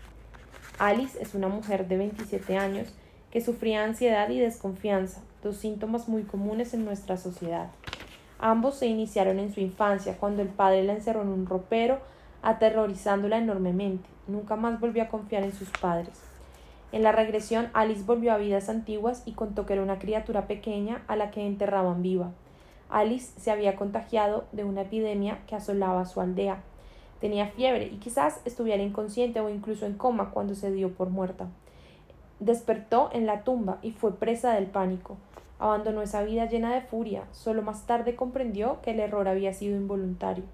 Alice es una mujer de 27 años que sufría ansiedad y desconfianza, dos síntomas muy comunes en nuestra sociedad. Ambos se iniciaron en su infancia, cuando el padre la encerró en un ropero, aterrorizándola enormemente. Nunca más volvió a confiar en sus padres. En la regresión, Alice volvió a vidas antiguas y contó que era una criatura pequeña a la que enterraban viva. Alice se había contagiado de una epidemia que asolaba su aldea. Tenía fiebre y quizás estuviera inconsciente o incluso en coma cuando se dio por muerta. Despertó en la tumba y fue presa del pánico. Abandonó esa vida llena de furia. Solo más tarde comprendió que el error había sido involuntario.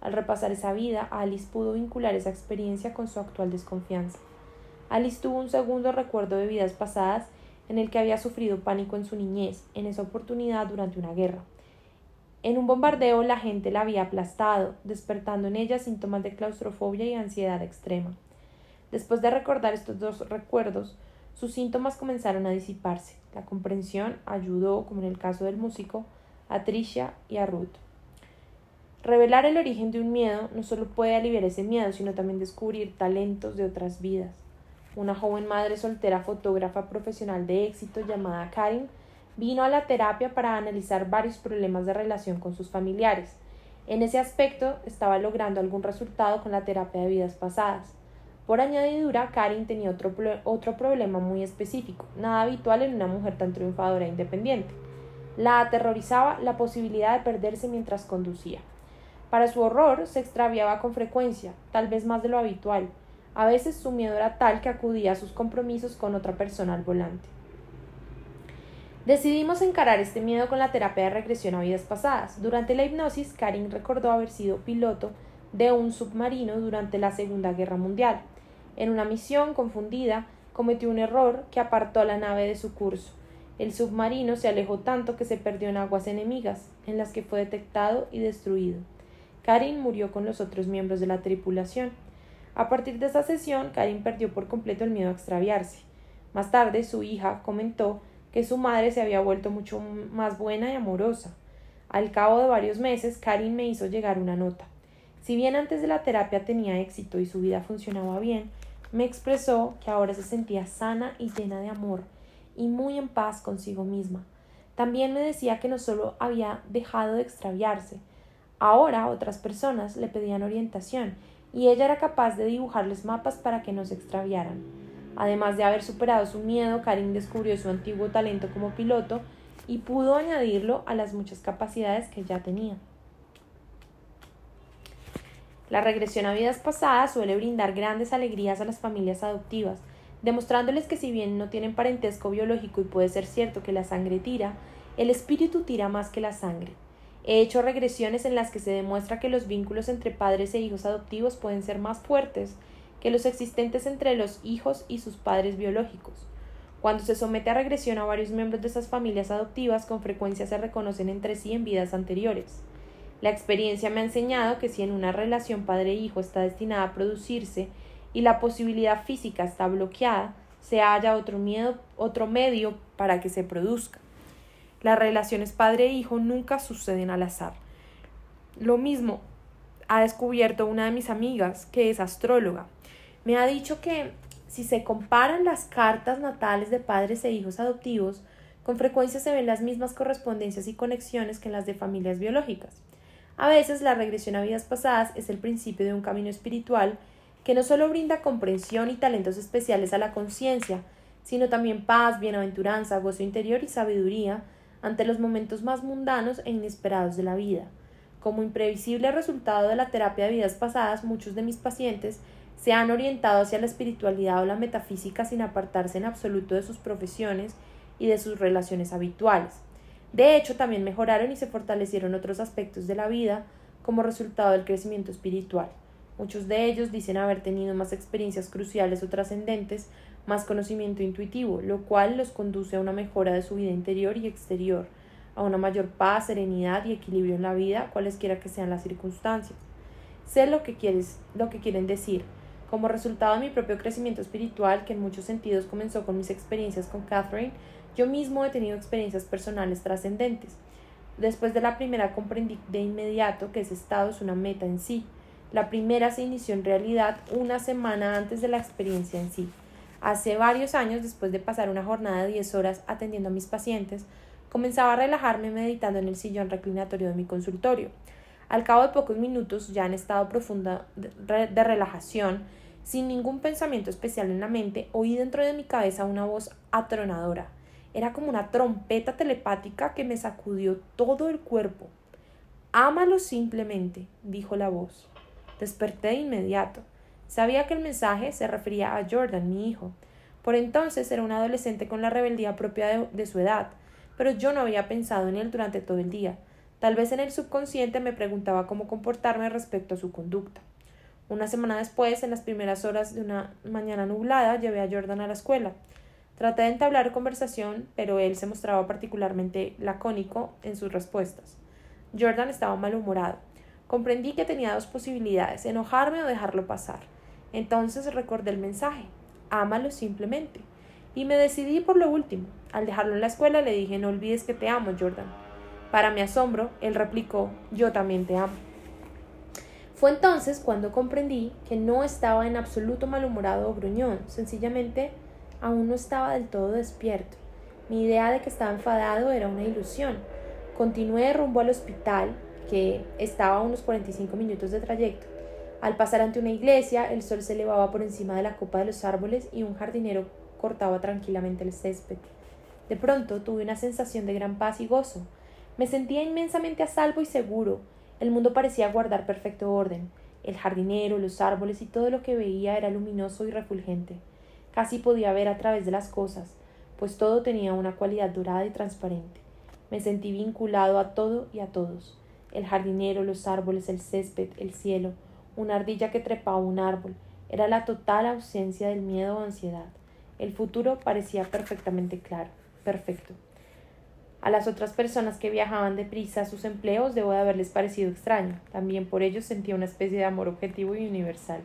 Al repasar esa vida, Alice pudo vincular esa experiencia con su actual desconfianza. Alice tuvo un segundo recuerdo de vidas pasadas en el que había sufrido pánico en su niñez, en esa oportunidad durante una guerra. En un bombardeo la gente la había aplastado, despertando en ella síntomas de claustrofobia y ansiedad extrema. Después de recordar estos dos recuerdos, sus síntomas comenzaron a disiparse. La comprensión ayudó, como en el caso del músico, a Tricia y a Ruth. Revelar el origen de un miedo no solo puede aliviar ese miedo, sino también descubrir talentos de otras vidas. Una joven madre soltera fotógrafa profesional de éxito llamada Karin vino a la terapia para analizar varios problemas de relación con sus familiares. En ese aspecto estaba logrando algún resultado con la terapia de vidas pasadas. Por añadidura, Karin tenía otro, otro problema muy específico, nada habitual en una mujer tan triunfadora e independiente. La aterrorizaba la posibilidad de perderse mientras conducía. Para su horror, se extraviaba con frecuencia, tal vez más de lo habitual. A veces su miedo era tal que acudía a sus compromisos con otra persona al volante. Decidimos encarar este miedo con la terapia de regresión a vidas pasadas. Durante la hipnosis, Karin recordó haber sido piloto de un submarino durante la Segunda Guerra Mundial. En una misión confundida, cometió un error que apartó la nave de su curso. El submarino se alejó tanto que se perdió en aguas enemigas, en las que fue detectado y destruido. Karin murió con los otros miembros de la tripulación. A partir de esa sesión, Karin perdió por completo el miedo a extraviarse. Más tarde, su hija comentó que su madre se había vuelto mucho más buena y amorosa. Al cabo de varios meses, Karin me hizo llegar una nota. Si bien antes de la terapia tenía éxito y su vida funcionaba bien, me expresó que ahora se sentía sana y llena de amor y muy en paz consigo misma. También me decía que no solo había dejado de extraviarse, ahora otras personas le pedían orientación y ella era capaz de dibujarles mapas para que no se extraviaran. Además de haber superado su miedo, Karin descubrió su antiguo talento como piloto y pudo añadirlo a las muchas capacidades que ya tenía. La regresión a vidas pasadas suele brindar grandes alegrías a las familias adoptivas, demostrándoles que si bien no tienen parentesco biológico y puede ser cierto que la sangre tira, el espíritu tira más que la sangre. He hecho regresiones en las que se demuestra que los vínculos entre padres e hijos adoptivos pueden ser más fuertes que los existentes entre los hijos y sus padres biológicos. Cuando se somete a regresión a varios miembros de esas familias adoptivas, con frecuencia se reconocen entre sí en vidas anteriores. La experiencia me ha enseñado que si en una relación padre-hijo está destinada a producirse y la posibilidad física está bloqueada, se halla otro, miedo, otro medio para que se produzca. Las relaciones padre-hijo nunca suceden al azar. Lo mismo ha descubierto una de mis amigas, que es astróloga. Me ha dicho que si se comparan las cartas natales de padres e hijos adoptivos, con frecuencia se ven las mismas correspondencias y conexiones que en las de familias biológicas. A veces la regresión a vidas pasadas es el principio de un camino espiritual que no solo brinda comprensión y talentos especiales a la conciencia, sino también paz, bienaventuranza, gozo interior y sabiduría ante los momentos más mundanos e inesperados de la vida. Como imprevisible resultado de la terapia de vidas pasadas, muchos de mis pacientes se han orientado hacia la espiritualidad o la metafísica sin apartarse en absoluto de sus profesiones y de sus relaciones habituales. De hecho, también mejoraron y se fortalecieron otros aspectos de la vida como resultado del crecimiento espiritual. Muchos de ellos dicen haber tenido más experiencias cruciales o trascendentes, más conocimiento intuitivo, lo cual los conduce a una mejora de su vida interior y exterior, a una mayor paz, serenidad y equilibrio en la vida, cualesquiera que sean las circunstancias. Sé lo que, quieres, lo que quieren decir. Como resultado de mi propio crecimiento espiritual, que en muchos sentidos comenzó con mis experiencias con Catherine, yo mismo he tenido experiencias personales trascendentes. Después de la primera comprendí de inmediato que ese estado es una meta en sí. La primera se inició en realidad una semana antes de la experiencia en sí. Hace varios años, después de pasar una jornada de 10 horas atendiendo a mis pacientes, comenzaba a relajarme meditando en el sillón reclinatorio de mi consultorio. Al cabo de pocos minutos, ya en estado profundo de relajación, sin ningún pensamiento especial en la mente, oí dentro de mi cabeza una voz atronadora. Era como una trompeta telepática que me sacudió todo el cuerpo. Ámalo simplemente, dijo la voz. Desperté de inmediato. Sabía que el mensaje se refería a Jordan, mi hijo. Por entonces era un adolescente con la rebeldía propia de, de, su edad, pero yo no había pensado en él durante todo el día. Tal vez en el subconsciente me preguntaba cómo comportarme respecto a su conducta. Una semana después, en las primeras horas de una mañana nublada, llevé a Jordan a la escuela. Traté de entablar conversación, pero él se mostraba particularmente lacónico en sus respuestas. Jordan estaba malhumorado. Comprendí que tenía dos posibilidades, enojarme o dejarlo pasar. Entonces recordé el mensaje, ámalo simplemente. Y me decidí por lo último. Al dejarlo en la escuela le dije, no olvides que te amo, Jordan. Para mi asombro, él replicó, yo también te amo. Fue entonces cuando comprendí que no estaba en absoluto malhumorado o gruñón, sencillamente aún no estaba del todo despierto. Mi idea de que estaba enfadado era una ilusión. Continué rumbo al hospital, que estaba a unos 45 minutos de trayecto. Al pasar ante una iglesia, el sol se elevaba por encima de la copa de los árboles y un jardinero cortaba tranquilamente el césped. De pronto tuve una sensación de gran paz y gozo. Me sentía inmensamente a salvo y seguro. El mundo parecía guardar perfecto orden. El jardinero, los árboles y todo lo que veía era luminoso y refulgente. Casi podía ver a través de las cosas, pues todo tenía una cualidad dorada y transparente. Me sentí vinculado a todo y a todos. El jardinero, los árboles, el césped, el cielo, una ardilla que trepaba un árbol. Era la total ausencia del miedo o ansiedad. El futuro parecía perfectamente claro, perfecto. A las otras personas que viajaban deprisa a sus empleos debo de haberles parecido extraño. También por ello sentía una especie de amor objetivo y universal.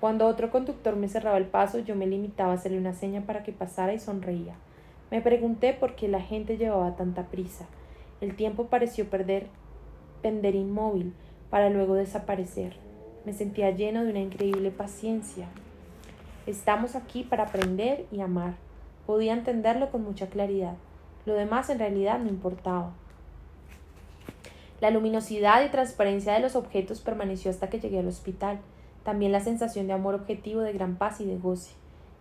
Cuando otro conductor me cerraba el paso, yo me limitaba a hacerle una seña para que pasara y sonreía. Me pregunté por qué la gente llevaba tanta prisa. El tiempo pareció perder, pender inmóvil, para luego desaparecer. Me sentía lleno de una increíble paciencia. Estamos aquí para aprender y amar. Podía entenderlo con mucha claridad. Lo demás en realidad no importaba. La luminosidad y transparencia de los objetos permaneció hasta que llegué al hospital también la sensación de amor objetivo, de gran paz y de goce.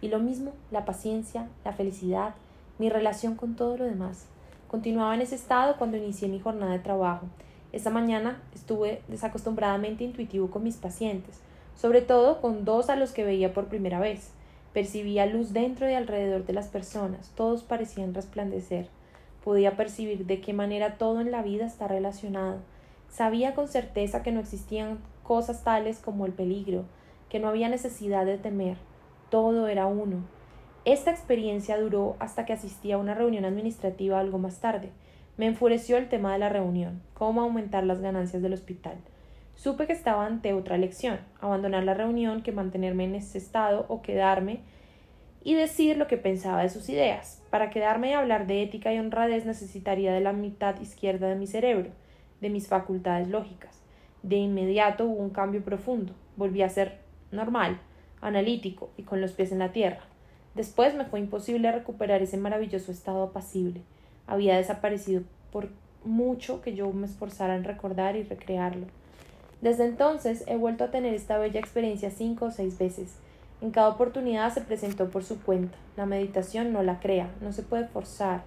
Y lo mismo, la paciencia, la felicidad, mi relación con todo lo demás. Continuaba en ese estado cuando inicié mi jornada de trabajo. Esa mañana estuve desacostumbradamente intuitivo con mis pacientes, sobre todo con dos a los que veía por primera vez. Percibía luz dentro y alrededor de las personas, todos parecían resplandecer. Podía percibir de qué manera todo en la vida está relacionado. Sabía con certeza que no existían cosas tales como el peligro, que no había necesidad de temer. Todo era uno. Esta experiencia duró hasta que asistí a una reunión administrativa algo más tarde. Me enfureció el tema de la reunión, cómo aumentar las ganancias del hospital. Supe que estaba ante otra elección, abandonar la reunión que mantenerme en ese estado o quedarme y decir lo que pensaba de sus ideas. Para quedarme y hablar de ética y honradez necesitaría de la mitad izquierda de mi cerebro, de mis facultades lógicas. De inmediato hubo un cambio profundo. Volví a ser normal, analítico y con los pies en la tierra. Después me fue imposible recuperar ese maravilloso estado apacible. Había desaparecido por mucho que yo me esforzara en recordar y recrearlo. Desde entonces he vuelto a tener esta bella experiencia cinco o seis veces en cada oportunidad se presentó por su cuenta. La meditación no la crea, no se puede forzar,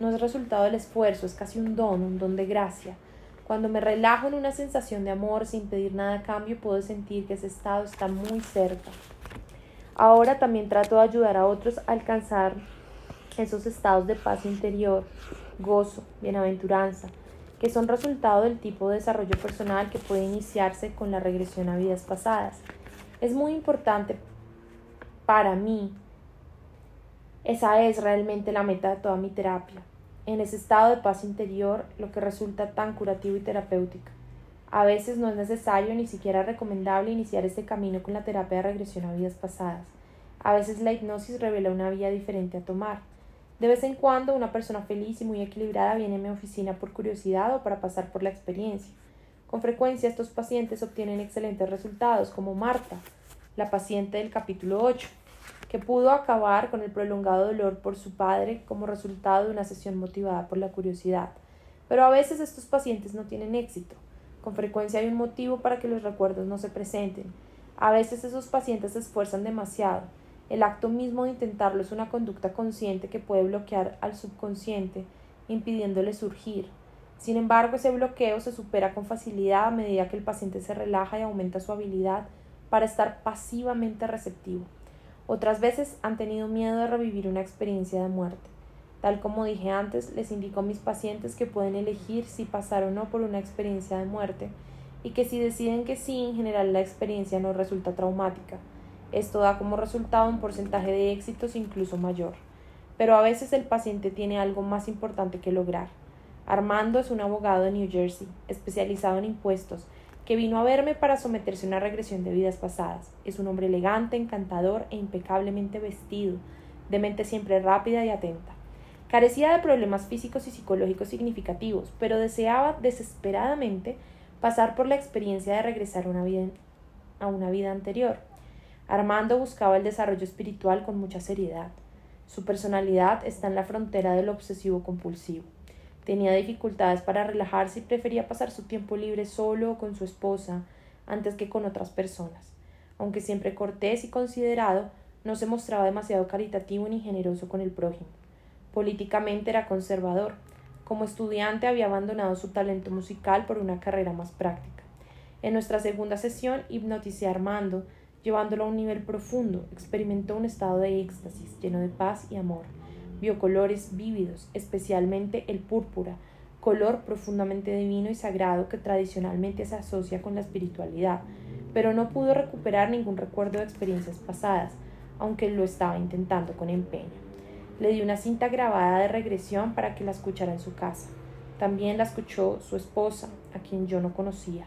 no es resultado del esfuerzo, es casi un don, un don de gracia. Cuando me relajo en una sensación de amor sin pedir nada a cambio, puedo sentir que ese estado está muy cerca. Ahora también trato de ayudar a otros a alcanzar esos estados de paz interior, gozo, bienaventuranza, que son resultado del tipo de desarrollo personal que puede iniciarse con la regresión a vidas pasadas. Es muy importante para mí, esa es realmente la meta de toda mi terapia. En ese estado de paz interior, lo que resulta tan curativo y terapéutico. A veces no es necesario ni siquiera recomendable iniciar este camino con la terapia de regresión a vidas pasadas. A veces la hipnosis revela una vía diferente a tomar. De vez en cuando una persona feliz y muy equilibrada viene a mi oficina por curiosidad o para pasar por la experiencia. Con frecuencia estos pacientes obtienen excelentes resultados, como Marta, la paciente del capítulo 8, que pudo acabar con el prolongado dolor por su padre como resultado de una sesión motivada por la curiosidad. Pero a veces estos pacientes no tienen éxito. Con frecuencia hay un motivo para que los recuerdos no se presenten. A veces esos pacientes se esfuerzan demasiado. El acto mismo de intentarlo es una conducta consciente que puede bloquear al subconsciente, impidiéndole surgir. Sin embargo, ese bloqueo se supera con facilidad a medida que el paciente se relaja y aumenta su habilidad para estar pasivamente receptivo. Otras veces han tenido miedo de revivir una experiencia de muerte. Tal como dije antes, les indico a mis pacientes que pueden elegir si pasar o no por una experiencia de muerte y que si deciden que sí, en general la experiencia no resulta traumática. Esto da como resultado un porcentaje de éxitos incluso mayor. Pero a veces el paciente tiene algo más importante que lograr. Armando es un abogado de New Jersey, especializado en impuestos, que vino a verme para someterse a una regresión de vidas pasadas. Es un hombre elegante, encantador e impecablemente vestido, de mente siempre rápida y atenta. Carecía de problemas físicos y psicológicos significativos, pero deseaba desesperadamente pasar por la experiencia de regresar a una vida, anterior. Armando buscaba el desarrollo espiritual con mucha seriedad. Su personalidad está en la frontera del obsesivo compulsivo. Tenía dificultades para relajarse y prefería pasar su tiempo libre solo o con su esposa antes que con otras personas. Aunque siempre cortés y considerado, no se mostraba demasiado caritativo ni generoso con el prójimo. Políticamente era conservador. Como estudiante había abandonado su talento musical por una carrera más práctica. En nuestra segunda sesión hipnoticé a Armando, llevándolo a un nivel profundo, experimentó un estado de éxtasis lleno de paz y amor vio colores vívidos, especialmente el púrpura, color profundamente divino y sagrado que tradicionalmente se asocia con la espiritualidad, pero no pudo recuperar ningún recuerdo de experiencias pasadas, aunque lo estaba intentando con empeño. Le di una cinta grabada de regresión para que la escuchara en su casa. También la escuchó su esposa, a quien yo no conocía.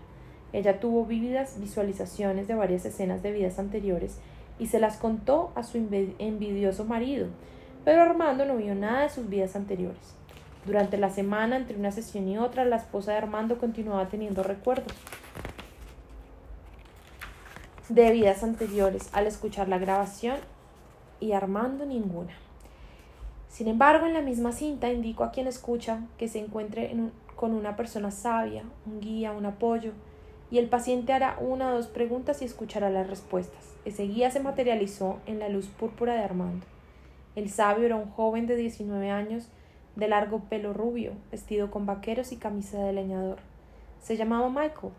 Ella tuvo vívidas visualizaciones de varias escenas de vidas anteriores y se las contó a su envidioso marido, pero Armando no vio nada de sus vidas anteriores. Durante la semana, entre una sesión y otra, la esposa de Armando continuaba teniendo recuerdos de vidas anteriores al escuchar la grabación y Armando ninguna. Sin embargo, en la misma cinta indico a quien escucha que se encuentre con una persona sabia, un guía, un apoyo, y el paciente hará una o dos preguntas y escuchará las respuestas. Ese guía se materializó en la luz púrpura de Armando. El sabio era un joven de 19 años, de largo pelo rubio, vestido con vaqueros y camisa de leñador. Se llamaba Michael.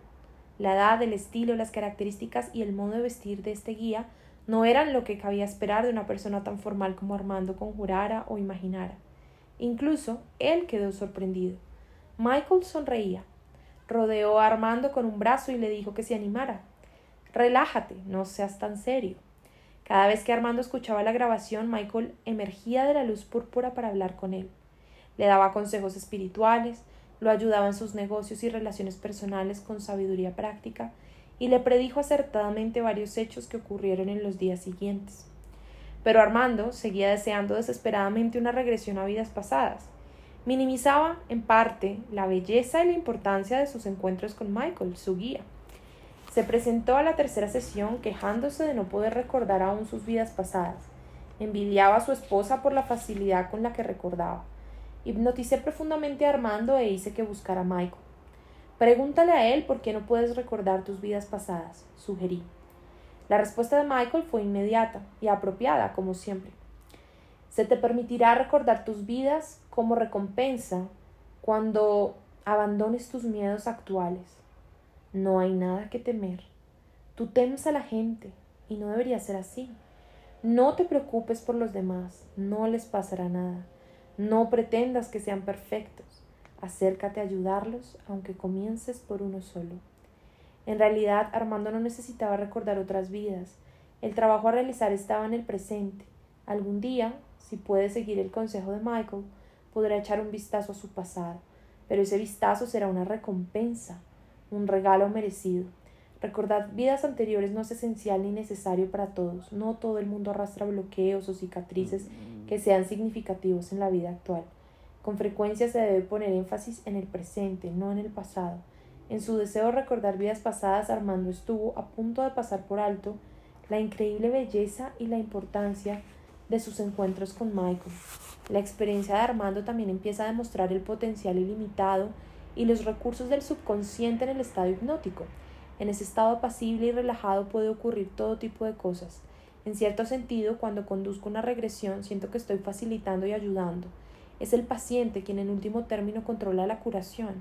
La edad, el estilo, las características y el modo de vestir de este guía no eran lo que cabía esperar de una persona tan formal como Armando conjurara o imaginara. Incluso él quedó sorprendido. Michael sonreía. Rodeó a Armando con un brazo y le dijo que se animara. Relájate, no seas tan serio. Cada vez que Armando escuchaba la grabación, Michael emergía de la luz púrpura para hablar con él. Le daba consejos espirituales, lo ayudaba en sus negocios y relaciones personales con sabiduría práctica y le predijo acertadamente varios hechos que ocurrieron en los días siguientes. Pero Armando seguía deseando desesperadamente una regresión a vidas pasadas. Minimizaba, en parte, la belleza y la importancia de sus encuentros con Michael, su guía. Se presentó a la tercera sesión quejándose de no poder recordar aún sus vidas pasadas. Envidiaba a su esposa por la facilidad con la que recordaba. Hipnoticé profundamente a Armando e hice que buscara a Michael. Pregúntale a él por qué no puedes recordar tus vidas pasadas, sugerí. La respuesta de Michael fue inmediata y apropiada, como siempre. Se te permitirá recordar tus vidas como recompensa cuando abandones tus miedos actuales. No hay nada que temer. Tú temes a la gente y no debería ser así. No te preocupes por los demás, no les pasará nada. No pretendas que sean perfectos. Acércate a ayudarlos, aunque comiences por uno solo. En realidad, Armando no necesitaba recordar otras vidas. El trabajo a realizar estaba en el presente. Algún día, si puede seguir el consejo de Michael, podrá echar un vistazo a su pasado, pero ese vistazo será una recompensa, un regalo merecido. Recordar vidas anteriores no es esencial ni necesario para todos. No todo el mundo arrastra bloqueos o cicatrices que sean significativos en la vida actual. Con frecuencia se debe poner énfasis en el presente, no en el pasado. En su deseo de recordar vidas pasadas, Armando estuvo a punto de pasar por alto la increíble belleza y la importancia de sus encuentros con Michael. La experiencia de Armando también empieza a demostrar el potencial ilimitado y los recursos del subconsciente en el estado hipnótico. En ese estado apacible y relajado puede ocurrir todo tipo de cosas. En cierto sentido, cuando conduzco una regresión, siento que estoy facilitando y ayudando. Es el paciente quien en último término controla la curación.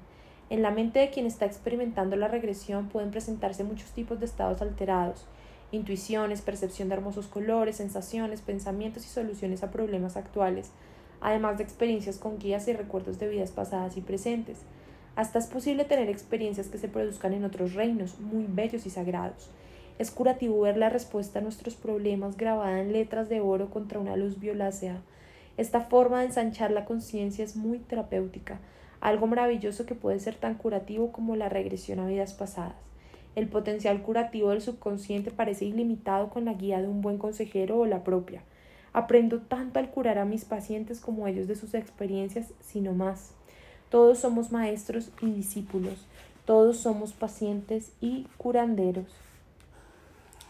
En la mente de quien está experimentando la regresión pueden presentarse muchos tipos de estados alterados, intuiciones, percepción de hermosos colores, sensaciones, pensamientos y soluciones a problemas actuales, además de experiencias con guías y recuerdos de vidas pasadas y presentes. Hasta es posible tener experiencias que se produzcan en otros reinos, muy bellos y sagrados. Es curativo ver la respuesta a nuestros problemas grabada en letras de oro contra una luz violácea. Esta forma de ensanchar la conciencia es muy terapéutica algo maravilloso que puede ser tan curativo como la regresión a vidas pasadas. El potencial curativo del subconsciente parece ilimitado con la guía de un buen consejero o la propia. Aprendo tanto al curar a mis pacientes como ellos de sus experiencias, sino más. Todos somos maestros y discípulos, todos somos pacientes y curanderos.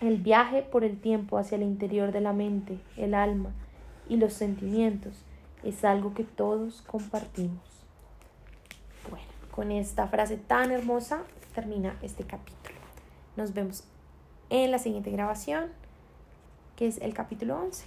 El viaje por el tiempo hacia el interior de la mente, el alma y los sentimientos es algo que todos compartimos. Con esta frase tan hermosa termina este capítulo. Nos vemos en la siguiente grabación, que es el capítulo 11.